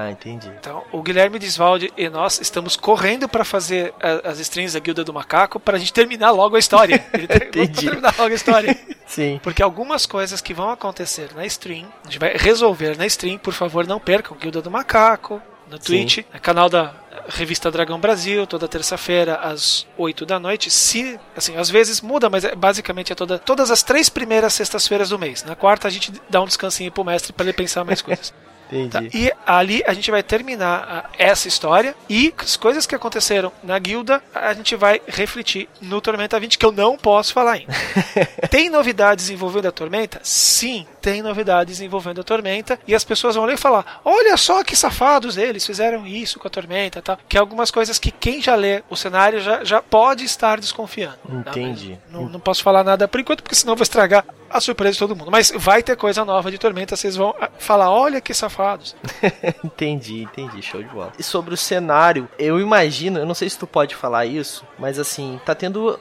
Ah, entendi. Então, o Guilherme Desvalde e nós estamos correndo para fazer a, as strings da Guilda do Macaco para a gente terminar logo a história. entendi. terminar logo a história. Sim. Porque algumas coisas que vão acontecer na stream, a gente vai resolver na stream, por favor, não percam Guilda do Macaco, no Twitch, no canal da Revista Dragão Brasil, toda terça-feira às 8 da noite. Se, assim, às vezes muda, mas é, basicamente é toda, todas as três primeiras sextas-feiras do mês. Na quarta a gente dá um descansinho pro mestre para ele pensar mais coisas. Tá? E ali a gente vai terminar essa história e as coisas que aconteceram na guilda a gente vai refletir no Tormenta 20 que eu não posso falar ainda. tem novidades envolvendo a Tormenta? Sim, tem novidades envolvendo a Tormenta e as pessoas vão ler e falar: olha só que safados eles fizeram isso com a Tormenta, tal. Que é algumas coisas que quem já lê o cenário já, já pode estar desconfiando. Entendi. Não, não posso falar nada por enquanto porque senão vou estragar a surpresa de todo mundo. Mas vai ter coisa nova de Tormenta, vocês vão ah, falar, olha que safados. entendi, entendi, show de bola. E sobre o cenário, eu imagino, eu não sei se tu pode falar isso, mas assim, tá tendo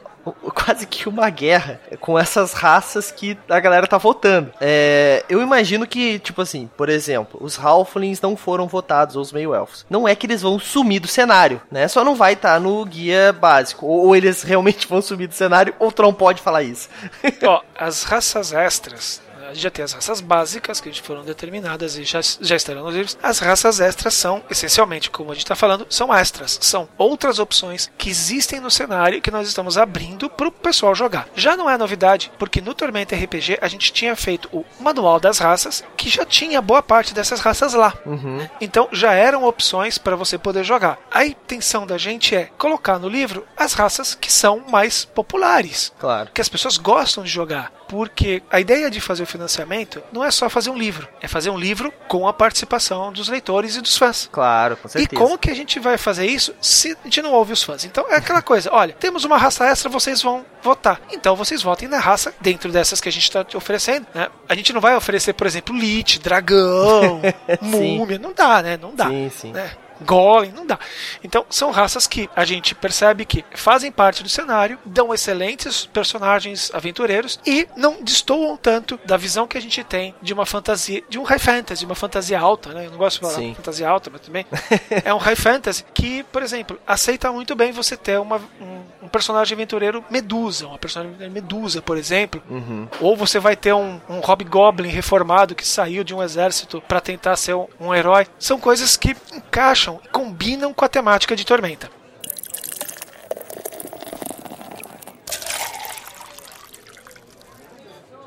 quase que uma guerra com essas raças que a galera tá votando. É, eu imagino que, tipo assim, por exemplo, os Halflings não foram votados, ou os meio-elfos. Não é que eles vão sumir do cenário, né? Só não vai estar tá no guia básico. Ou, ou, eles realmente vão sumir do cenário, ou o Tron pode falar isso. Ó, as raças extras a gente já tem as raças básicas que foram determinadas e já, já estarão nos livros. As raças extras são, essencialmente, como a gente está falando, são extras. São outras opções que existem no cenário que nós estamos abrindo para o pessoal jogar. Já não é novidade, porque no Tormenta RPG a gente tinha feito o Manual das Raças, que já tinha boa parte dessas raças lá. Uhum. Então já eram opções para você poder jogar. A intenção da gente é colocar no livro as raças que são mais populares. Claro. Que as pessoas gostam de jogar porque a ideia de fazer o financiamento não é só fazer um livro, é fazer um livro com a participação dos leitores e dos fãs. Claro, com certeza. E como que a gente vai fazer isso se a gente não ouve os fãs? Então é aquela coisa, olha, temos uma raça extra, vocês vão votar. Então vocês votem na raça dentro dessas que a gente está oferecendo, né? A gente não vai oferecer, por exemplo, Lich, dragão, múmia, não dá, né? Não dá. Sim, sim. Né? Golem, não dá. Então, são raças que a gente percebe que fazem parte do cenário, dão excelentes personagens aventureiros e não destoam tanto da visão que a gente tem de uma fantasia, de um high fantasy, uma fantasia alta, né? Eu não gosto de falar Sim. fantasia alta, mas também é um high fantasy que, por exemplo, aceita muito bem você ter uma, um, um personagem aventureiro medusa, uma personagem medusa, por exemplo, uhum. ou você vai ter um, um hobgoblin reformado que saiu de um exército para tentar ser um, um herói. São coisas que encaixam e combinam com a temática de Tormenta.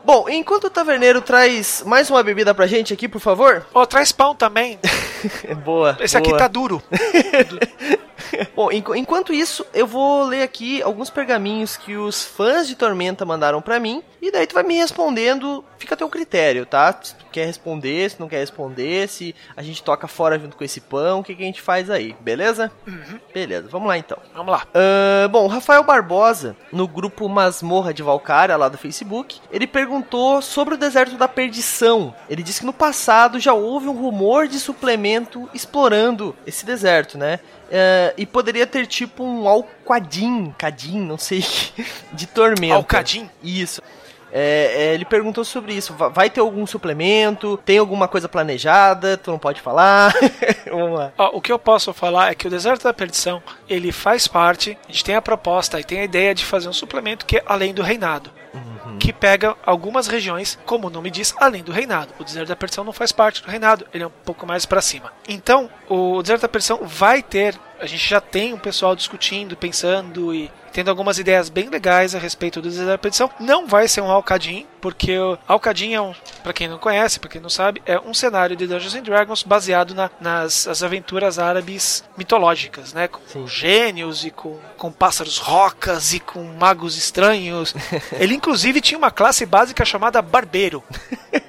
Bom, enquanto o taverneiro traz mais uma bebida pra gente aqui, por favor. Oh, traz pão também. boa. Esse boa. aqui tá duro. Bom, enquanto isso, eu vou ler aqui alguns pergaminhos que os fãs de Tormenta mandaram para mim, e daí tu vai me respondendo fica a teu critério, tá? Se tu quer responder, se não quer responder, se a gente toca fora junto com esse pão, o que, que a gente faz aí, beleza? Uhum. Beleza, vamos lá então. Vamos lá. Uh, bom, o Rafael Barbosa, no grupo Masmorra de Valkyria, lá do Facebook, ele perguntou sobre o deserto da perdição. Ele disse que no passado já houve um rumor de suplemento explorando esse deserto, né? Uh, e poderia ter tipo um alquadim, cadim, não sei, de tormenta. Alcadim? Isso. É, é, ele perguntou sobre isso. Vai ter algum suplemento? Tem alguma coisa planejada? Tu não pode falar? Vamos lá. Ó, o que eu posso falar é que o Deserto da Perdição ele faz parte. A gente tem a proposta e tem a ideia de fazer um suplemento que é além do reinado. Uhum. Que pega algumas regiões, como o nome diz, além do reinado. O deserto da perdição não faz parte do reinado, ele é um pouco mais para cima. Então, o deserto da perdição vai ter a gente já tem um pessoal discutindo, pensando e tendo algumas ideias bem legais a respeito do deserto da perdição. Não vai ser um Alcadim, porque o Alcadim é um, para quem não conhece, para quem não sabe, é um cenário de Dungeons and Dragons baseado na, nas aventuras árabes mitológicas, né? Com Sim. gênios e com, com pássaros rocas e com magos estranhos. Ele inclusive tinha uma classe básica chamada barbeiro.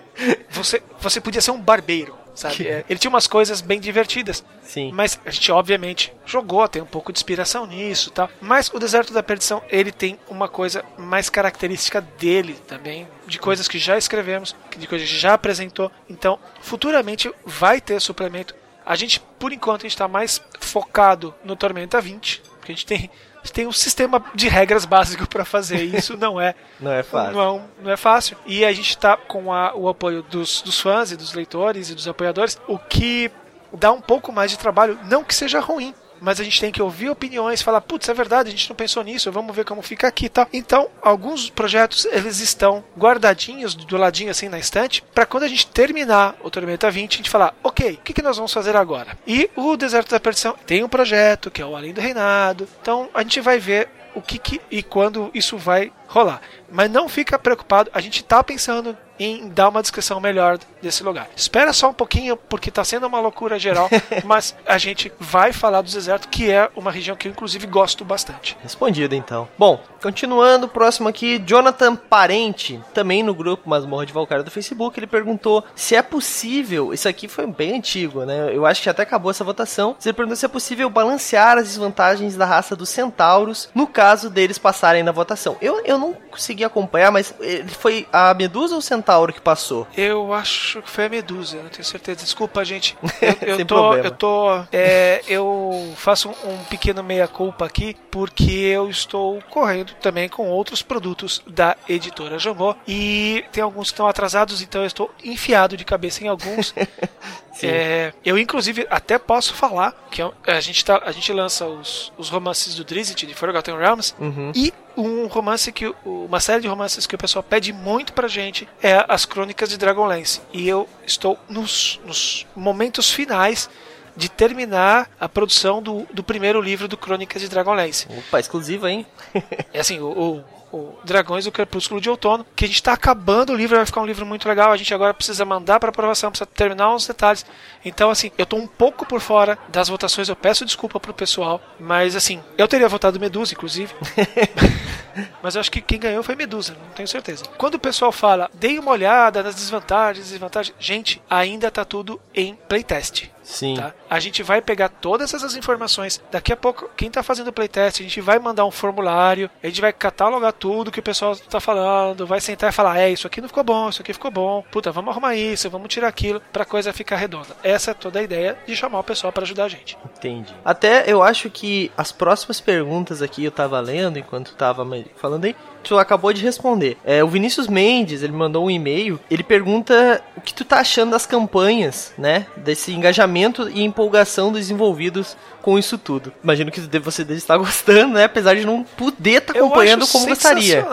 Você, você podia ser um barbeiro sabe? É, ele tinha umas coisas bem divertidas. Sim. Mas a gente, obviamente, jogou, tem um pouco de inspiração nisso tá? Mas o Deserto da Perdição, ele tem uma coisa mais característica dele também, de coisas que já escrevemos, de coisas que já apresentou. Então, futuramente vai ter suplemento. A gente, por enquanto, a gente está mais focado no Tormenta 20, porque a gente tem tem um sistema de regras básico para fazer isso, não é não é fácil. Não, não é fácil. E a gente está com a, o apoio dos, dos fãs e dos leitores e dos apoiadores, o que dá um pouco mais de trabalho, não que seja ruim, mas a gente tem que ouvir opiniões, falar, putz, é verdade, a gente não pensou nisso, vamos ver como fica aqui, tá? Então, alguns projetos eles estão guardadinhos do ladinho assim na estante, para quando a gente terminar o Tormenta 20, a gente falar, ok, o que, que nós vamos fazer agora? E o Deserto da Perdição tem um projeto que é o Além do Reinado, então a gente vai ver o que, que e quando isso vai rolar. Mas não fica preocupado, a gente está pensando em dar uma descrição melhor desse lugar. Espera só um pouquinho, porque está sendo uma loucura geral, mas a gente vai falar do deserto, que é uma região que eu inclusive gosto bastante. Respondido então. Bom, continuando, próximo aqui, Jonathan Parente, também no grupo Masmorra de Valkyria do Facebook, ele perguntou se é possível, isso aqui foi bem antigo, né? Eu acho que até acabou essa votação. Ele perguntou se é possível balancear as desvantagens da raça dos centauros no caso deles passarem na votação. Eu, eu não consegui acompanhar, mas foi a Medusa ou o centauro que passou? Eu acho que foi a Medusa, não tenho certeza. Desculpa, gente. Eu, eu tô, problema. eu tô, é, eu faço um pequeno meia culpa aqui porque eu estou correndo também com outros produtos da editora Jambô e tem alguns que estão atrasados, então eu estou enfiado de cabeça em alguns. É, eu, inclusive, até posso falar que é a gente, tá, a gente lança os, os romances do Drizzt, de Forgotten Realms, uhum. e um romance que. Uma série de romances que o pessoal pede muito pra gente é as Crônicas de Dragonlance. E eu estou nos, nos momentos finais de terminar a produção do, do primeiro livro do Crônicas de Dragonlance. Opa, exclusivo, hein? é assim, o, o o Dragões do Crepúsculo de Outono, que a gente está acabando o livro, vai ficar um livro muito legal. A gente agora precisa mandar para aprovação, precisa terminar uns detalhes. Então, assim, eu estou um pouco por fora das votações, eu peço desculpa pro pessoal, mas assim, eu teria votado Medusa, inclusive. mas eu acho que quem ganhou foi Medusa, não tenho certeza. Quando o pessoal fala, dei uma olhada nas desvantagens, desvantagens, gente, ainda está tudo em playtest. Sim. Tá? A gente vai pegar todas essas informações. Daqui a pouco, quem está fazendo o playtest, a gente vai mandar um formulário, a gente vai catalogar tudo que o pessoal está falando, vai sentar e falar: é, isso aqui não ficou bom, isso aqui ficou bom, puta, vamos arrumar isso, vamos tirar aquilo, para a coisa ficar redonda. Essa é toda a ideia de chamar o pessoal para ajudar a gente. Entendi. Até eu acho que as próximas perguntas aqui eu estava lendo enquanto estava falando aí tu acabou de responder. É, o Vinícius Mendes, ele mandou um e-mail, ele pergunta o que tu tá achando das campanhas, né? Desse engajamento e empolgação dos envolvidos com isso tudo. Imagino que você deve estar gostando, né? Apesar de não poder estar tá acompanhando como gostaria.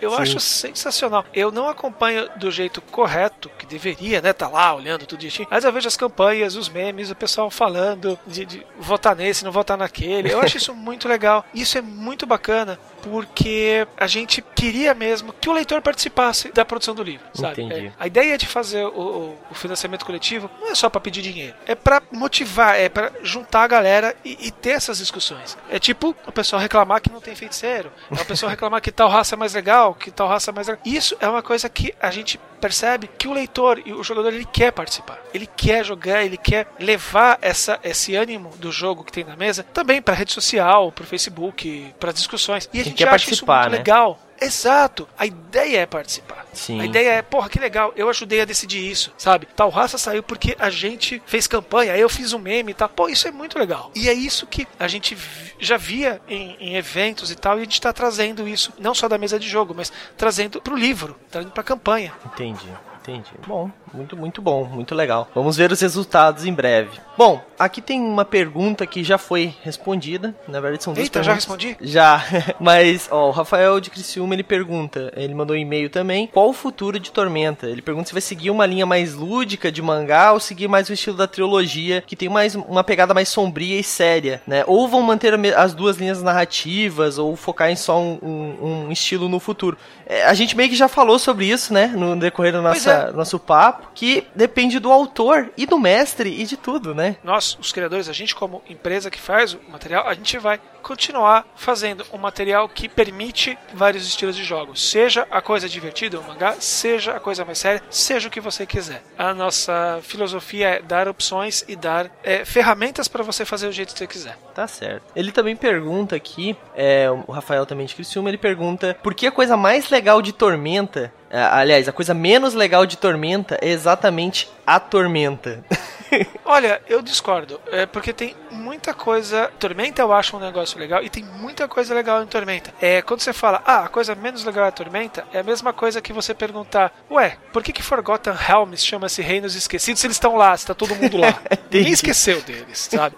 Eu Sim. acho sensacional. Eu não acompanho do jeito correto, que deveria, né? Tá lá olhando tudo direitinho. Mas eu vejo as campanhas, os memes, o pessoal falando de, de votar nesse, não votar naquele. Eu acho isso muito legal. Isso é muito bacana porque a gente queria mesmo que o leitor participasse da produção do livro, sabe? É, a ideia de fazer o, o, financiamento coletivo não é só para pedir dinheiro, é para motivar, é para juntar a galera e, e, ter essas discussões. É tipo o pessoal reclamar que não tem feiticeiro, é o pessoal reclamar que tal raça é mais legal, que tal raça é mais. Isso é uma coisa que a gente percebe que o leitor e o jogador ele quer participar. Ele quer jogar, ele quer levar essa, esse ânimo do jogo que tem na mesa também para rede social, para o Facebook, para discussões. E a Quem gente quer acha isso participar, muito né? legal. Exato. A ideia é participar. Sim. A ideia é, porra, que legal, eu ajudei a decidir isso, sabe? Tal raça saiu porque a gente fez campanha, eu fiz um meme e tal. Pô, isso é muito legal. E é isso que a gente já via em, em eventos e tal, e a gente tá trazendo isso, não só da mesa de jogo, mas trazendo pro livro, trazendo pra campanha. Entendi, entendi. Bom, muito, muito bom, muito legal. Vamos ver os resultados em breve. Bom, aqui tem uma pergunta que já foi respondida. Na verdade, são duas Eita, já perguntas. respondi? Já, mas ó, o Rafael de Criciúma ele pergunta, ele mandou um e-mail também, qual o futuro de Tormenta? Ele pergunta se vai seguir uma linha mais lúdica de mangá ou seguir mais o estilo da trilogia, que tem mais uma pegada mais sombria e séria, né? Ou vão manter as duas linhas narrativas ou focar em só um, um- um estilo no futuro. É, a gente meio que já falou sobre isso, né, no decorrer Pois nossa, nosso papo, que depende do autor e do mestre e de tudo, né? nós, os criadores, a gente como empresa que faz o material, a gente vai continuar fazendo um material que permite vários estilos de jogos. Seja a coisa divertida, o mangá, seja a coisa mais séria, seja o que você quiser. A nossa filosofia é dar opções e dar é, ferramentas para você fazer o jeito que você quiser. Tá certo. Ele também pergunta aqui, é, o Rafael também de Criciúma, ele pergunta por que a coisa mais legal de Tormenta, aliás, a coisa menos legal de Tormenta é exatamente a Tormenta. Olha, eu discordo, é porque tem muita coisa. Tormenta eu acho um negócio legal e tem muita coisa legal em Tormenta. É quando você fala, ah, a coisa menos legal é a Tormenta, é a mesma coisa que você perguntar, ué, por que que Forgotten Realms chama-se Reinos Esquecidos se eles estão lá, se tá todo mundo lá? Ninguém esqueceu deles, sabe?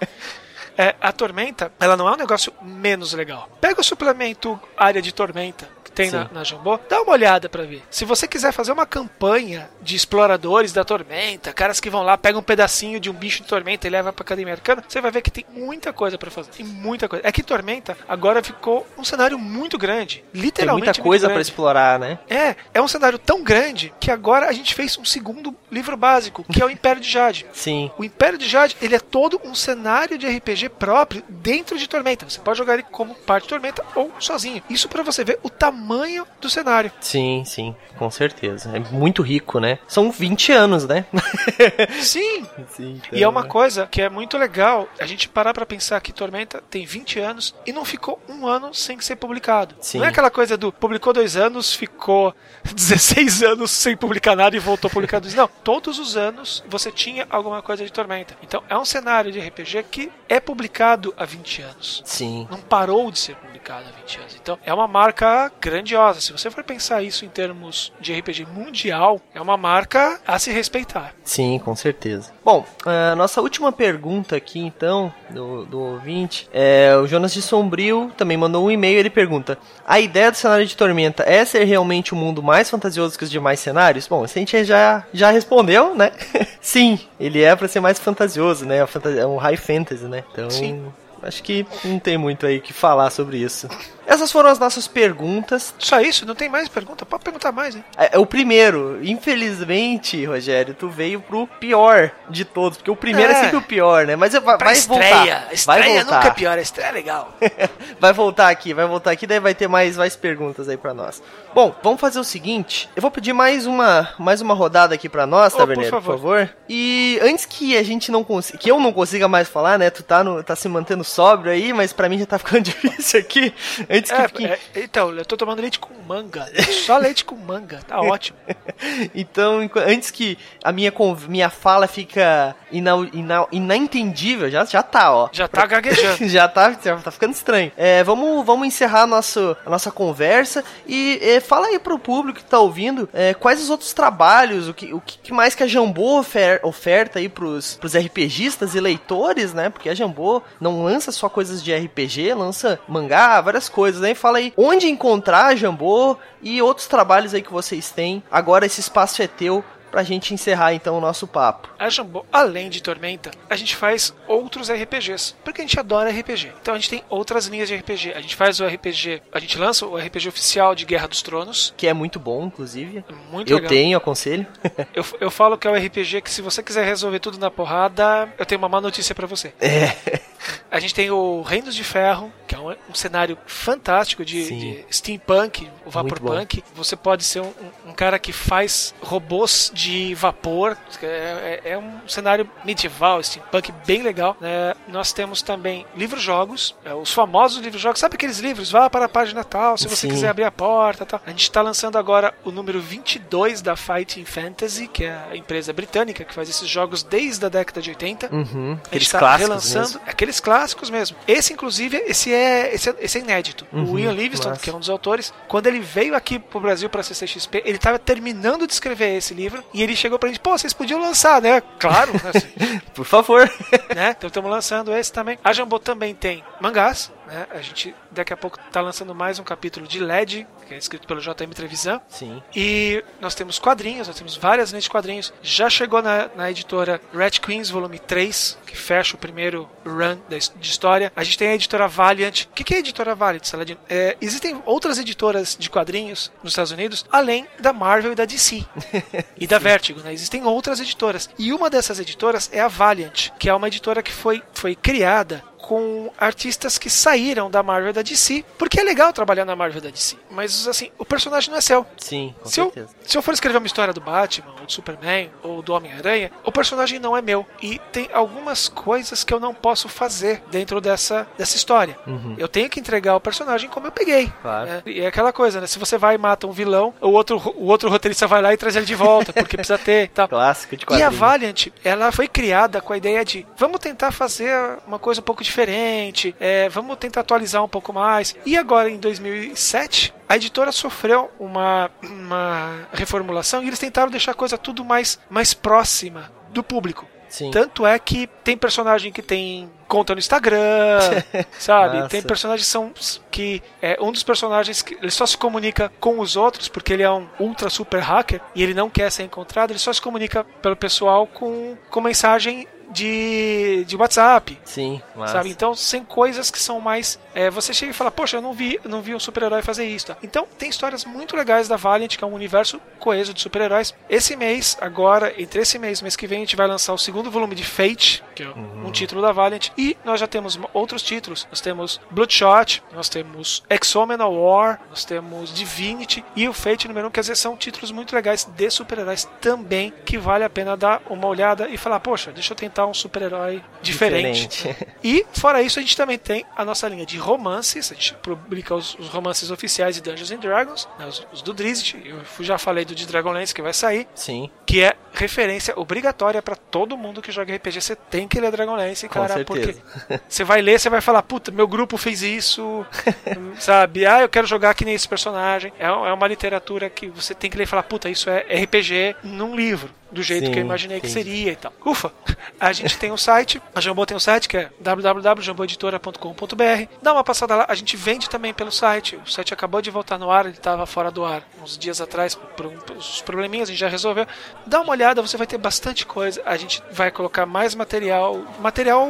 É, a Tormenta, ela não é um negócio menos legal. Pega o suplemento Área de Tormenta tem na, Sim. na Jambô, dá uma olhada pra ver. Se você quiser fazer uma campanha de exploradores da Tormenta, caras que vão lá, pegam um pedacinho de um bicho de Tormenta e leva pra Academia Arcana, você vai ver que tem muita coisa pra fazer. Tem muita coisa. É que Tormenta agora ficou um cenário muito grande. Tem Literalmente muita muito coisa pra grande. explorar, né? É, é um cenário tão grande que agora a gente fez um segundo livro básico, que é o Império de Jade. Sim. O Império de Jade, ele é todo um cenário de RPG próprio dentro de Tormenta. Você pode jogar ele como parte de Tormenta ou sozinho. Isso pra você ver o tamanho do cenário. Sim, sim, com certeza. É muito rico, né? São 20 anos, né? Sim! sim, E é uma então, coisa que é muito legal a gente parar pra pensar que Tormenta tem 20 anos e não ficou um ano sem ser publicado. Sim. Não é aquela coisa do publicou dois anos, ficou 16 anos sem publicar nada e voltou a publicar dois. Não, todos os anos você tinha alguma coisa de Tormenta. Então é um cenário de RPG que é publicado há 20 anos. Sim. Não parou de ser publicado há 20 anos. Então é uma marca grandiosa. Se você for pensar isso em termos de RPG mundial, é uma marca a se respeitar. Sim, com certeza. Bom, a nossa última pergunta aqui, então, do, do ouvinte, é o Jonas de Sombrio também mandou um e-mail. Ele pergunta: A ideia do cenário de Tormenta é ser realmente um mundo mais fantasioso que os demais cenários? Bom, isso a gente já, já respondeu, né? Sim, ele é pra ser mais fantasioso, né? É É um high fantasy, né? Então. Sim. Acho que não tem muito aí o que falar sobre isso. Essas foram as nossas perguntas. Só isso? Não tem mais pergunta? Pode perguntar mais, hein? É, é o primeiro. Infelizmente, Rogério, tu veio pro pior de todos, porque o primeiro é, É. sempre o pior, né? Mas vai, Pra vai estreia. voltar. vai Estreia voltar. nunca é pior, a estreia é legal. vai voltar aqui, vai voltar aqui, daí vai ter mais, mais perguntas aí pra nós. Bom, vamos fazer o seguinte, eu vou pedir mais uma, mais uma rodada aqui pra nós, Oh, Taverneiro, por por favor. favor. E antes que a gente não consiga, que eu não consiga mais falar, né? Tu tá, no, tá se mantendo sóbrio aí, mas pra mim já tá ficando difícil aqui. Antes fique... É, é, então, eu tô tomando leite com manga. Só leite com manga. Tá ótimo. Então, antes que a minha, minha fala fica inau, inau, inentendível, já, já tá, ó. Já tá gaguejando. já, tá, já tá ficando estranho. É, vamos, vamos encerrar nosso, a nossa conversa e é, fala aí pro público que tá ouvindo é, quais os outros trabalhos, o que, o que mais que a Jambô ofer- oferta aí pros, pros RPGistas e leitores, né? Porque a Jambô não lança só coisas de RPG, lança mangá, várias coisas, né? E fala aí onde encontrar Jambô e outros trabalhos aí que vocês têm. Agora esse espaço é teu pra gente encerrar então o nosso papo. A Jambô, além de Tormenta, a gente faz outros RPGs. Porque a gente adora RPG. Então a gente tem outras linhas de RPG. A gente faz o RPG. A gente lança o RPG oficial de Guerra dos Tronos. Que é muito bom, inclusive. Muito Eu legal. tenho, aconselho. Eu, eu falo que é o RPG que se você quiser resolver tudo na porrada, eu tenho uma má notícia pra você. É. A gente tem o Reinos de Ferro, que é um, um cenário fantástico de, de, steampunk, o vaporpunk. Você pode ser um, um, cara que faz robôs de vapor. É, é, é um cenário medieval, steampunk, bem legal. Né? Nós temos também livros-jogos, é, os famosos livros-jogos. Sabe aqueles livros? Vá para a página tal, se você Sim. quiser abrir a porta tal. A gente está lançando agora o número 22 da Fighting Fantasy, que é a empresa britânica que faz esses jogos desde a década de 80. Uhum. Aqueles tá clássicos relançando mesmo. aqueles clássicos mesmo. Esse, inclusive, esse é, esse é, esse é inédito. Uhum, o Ian Livingstone, que é um dos autores, quando ele veio aqui pro Brasil pra CCXP, ele tava terminando de escrever esse livro e ele chegou pra gente, pô, vocês podiam lançar, né? Claro, né? Por favor. né? Então estamos lançando esse também. A Jambô também tem mangás, né? A gente daqui a pouco está lançando mais um capítulo de LED, que é escrito pelo JM Trevisan. Sim. E nós temos quadrinhos, nós temos várias linhas de quadrinhos. Já chegou na, na editora Red Queens, volume 3, que fecha o primeiro run de história. A gente tem a editora Valiant. O que, que é a editora Valiant, Saladino? É, existem outras editoras de quadrinhos nos Estados Unidos, além da Marvel e da DC. e da Vertigo, né? Existem outras editoras. E uma dessas editoras é a Valiant, que é uma editora que foi, foi criada com artistas que saíram da Marvel da DC, porque é legal trabalhar na Marvel da DC, mas assim, o personagem não é seu. Sim, com se certeza. Eu, se eu for escrever uma história do Batman, ou do Superman, ou do Homem-Aranha, o personagem não é meu. E tem algumas coisas que eu não posso fazer dentro dessa, dessa história. Uhum. Eu tenho que entregar o personagem como eu peguei. Claro. Né? E é aquela coisa, né? Se você vai e mata um vilão, o outro, o outro roteirista vai lá e traz ele de volta, porque precisa ter. Tal. Clássico de quadrinho. E a Valiant, ela foi criada com a ideia de vamos tentar fazer uma coisa um pouco diferente diferente, é, vamos tentar atualizar um pouco mais. E agora, em 2007, a editora sofreu uma, uma reformulação e eles tentaram deixar a coisa tudo mais, mais próxima do público. Sim. Tanto é que tem personagem que tem conta no Instagram, sabe? Tem personagens que são que é um dos personagens que ele só se comunica com os outros porque ele é um ultra super hacker e ele não quer ser encontrado, ele só se comunica pelo pessoal com, com mensagem de, de WhatsApp. Sim, massa. sabe? Então, sem coisas que são mais. É, você chega e fala, poxa, eu não vi, não vi um super-herói fazer isso. Tá? Então, tem histórias muito legais da Valiant, que é um universo coeso de super-heróis. Esse mês, agora, entre esse mês e mês que vem, a gente vai lançar o segundo volume de Fate, que é uhum. um título da Valiant. E nós já temos outros títulos. Nós temos Bloodshot, nós temos Exomenal War, nós temos Divinity e o Fate número 1, um, quer dizer, são títulos muito legais de super-heróis também, que vale a pena dar uma olhada e falar, poxa, deixa eu tentar um super-herói diferente. diferente. E, fora isso, a gente também tem a nossa linha de romances. A gente publica os, os romances oficiais de Dungeons and Dragons, né, os, os, do Drizzt. Eu já falei do de Dragonlance que vai sair. Sim. Que é referência obrigatória para todo mundo que joga RPG. Você tem que ler Dragonlance, cara, porque você vai ler, você vai falar, puta, meu grupo fez isso, sabe? Ah, eu quero jogar que nem esse personagem. É, é uma literatura que você tem que ler e falar, puta, isso é RPG num livro do jeito sim, que eu imaginei sim. que seria e tal. Ufa! A gente tem um site, a Jambô tem um site que é www.jamboeditora.com.br. Dá uma passada lá, a gente vende também pelo site. O site acabou de voltar no ar, ele estava fora do ar uns dias atrás por uns probleminhas, a gente já resolveu. Dá uma olhada, você vai ter bastante coisa. A gente vai colocar mais material, material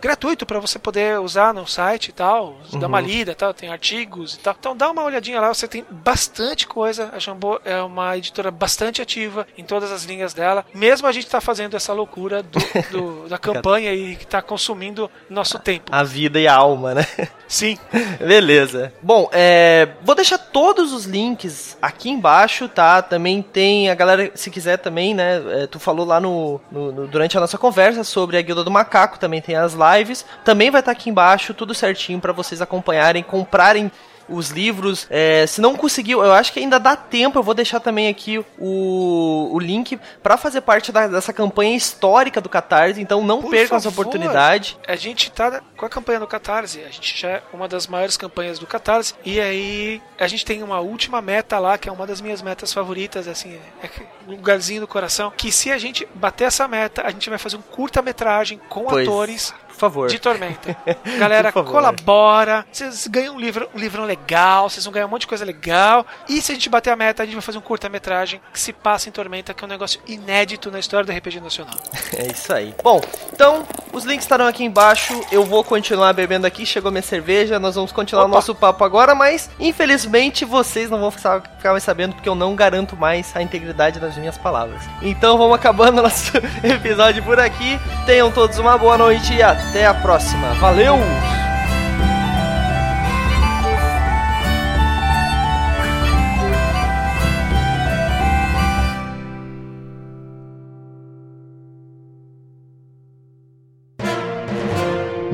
gratuito para você poder usar no site e tal, uhum. dar uma lida, tal, tem artigos e tal. Então dá uma olhadinha lá, você tem bastante coisa. A Jambô é uma editora bastante ativa em todas as linhas dela. Mesmo a gente tá fazendo essa loucura do, do, da campanha e que tá consumindo nosso tempo. A vida e a alma, né? Sim. Beleza. Bom, é, vou deixar todos os links aqui embaixo, tá? Também tem a galera, se quiser também, né? É, tu falou lá no, no, no, durante a nossa conversa sobre a Guilda do Macaco, também tem as lives. Também vai estar tá aqui embaixo, tudo certinho para vocês acompanharem, comprarem os livros. É, se não conseguiu, eu acho que ainda dá tempo. Eu vou deixar também aqui o, o link para fazer parte da, dessa campanha histórica do Catarse. Então não Por percam essa oportunidade. A gente tá com a campanha do Catarse. A gente já é uma das maiores campanhas do Catarse. E aí a gente tem uma última meta lá, que é uma das minhas metas favoritas, assim, é um lugarzinho do coração. Que se a gente bater essa meta, a gente vai fazer um curta-metragem com pois. atores favor. De Tormenta. Galera, colabora. Vocês ganham um livro, um livro legal, vocês vão ganhar um monte de coisa legal. E se a gente bater a meta, a gente vai fazer um curta-metragem que se passa em Tormenta, que é um negócio inédito na história do RPG Nacional. É isso aí. Bom, então Os links estarão aqui embaixo. Eu vou continuar bebendo aqui. Chegou minha cerveja. Nós vamos continuar Opa. o nosso papo agora, mas infelizmente vocês não vão ficar mais sabendo porque eu não garanto mais a integridade das minhas palavras. Então vamos acabando nosso episódio por aqui. Tenham todos uma boa noite e até a próxima. Valeu!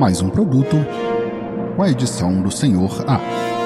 mais um produto com a edição do Senhor A.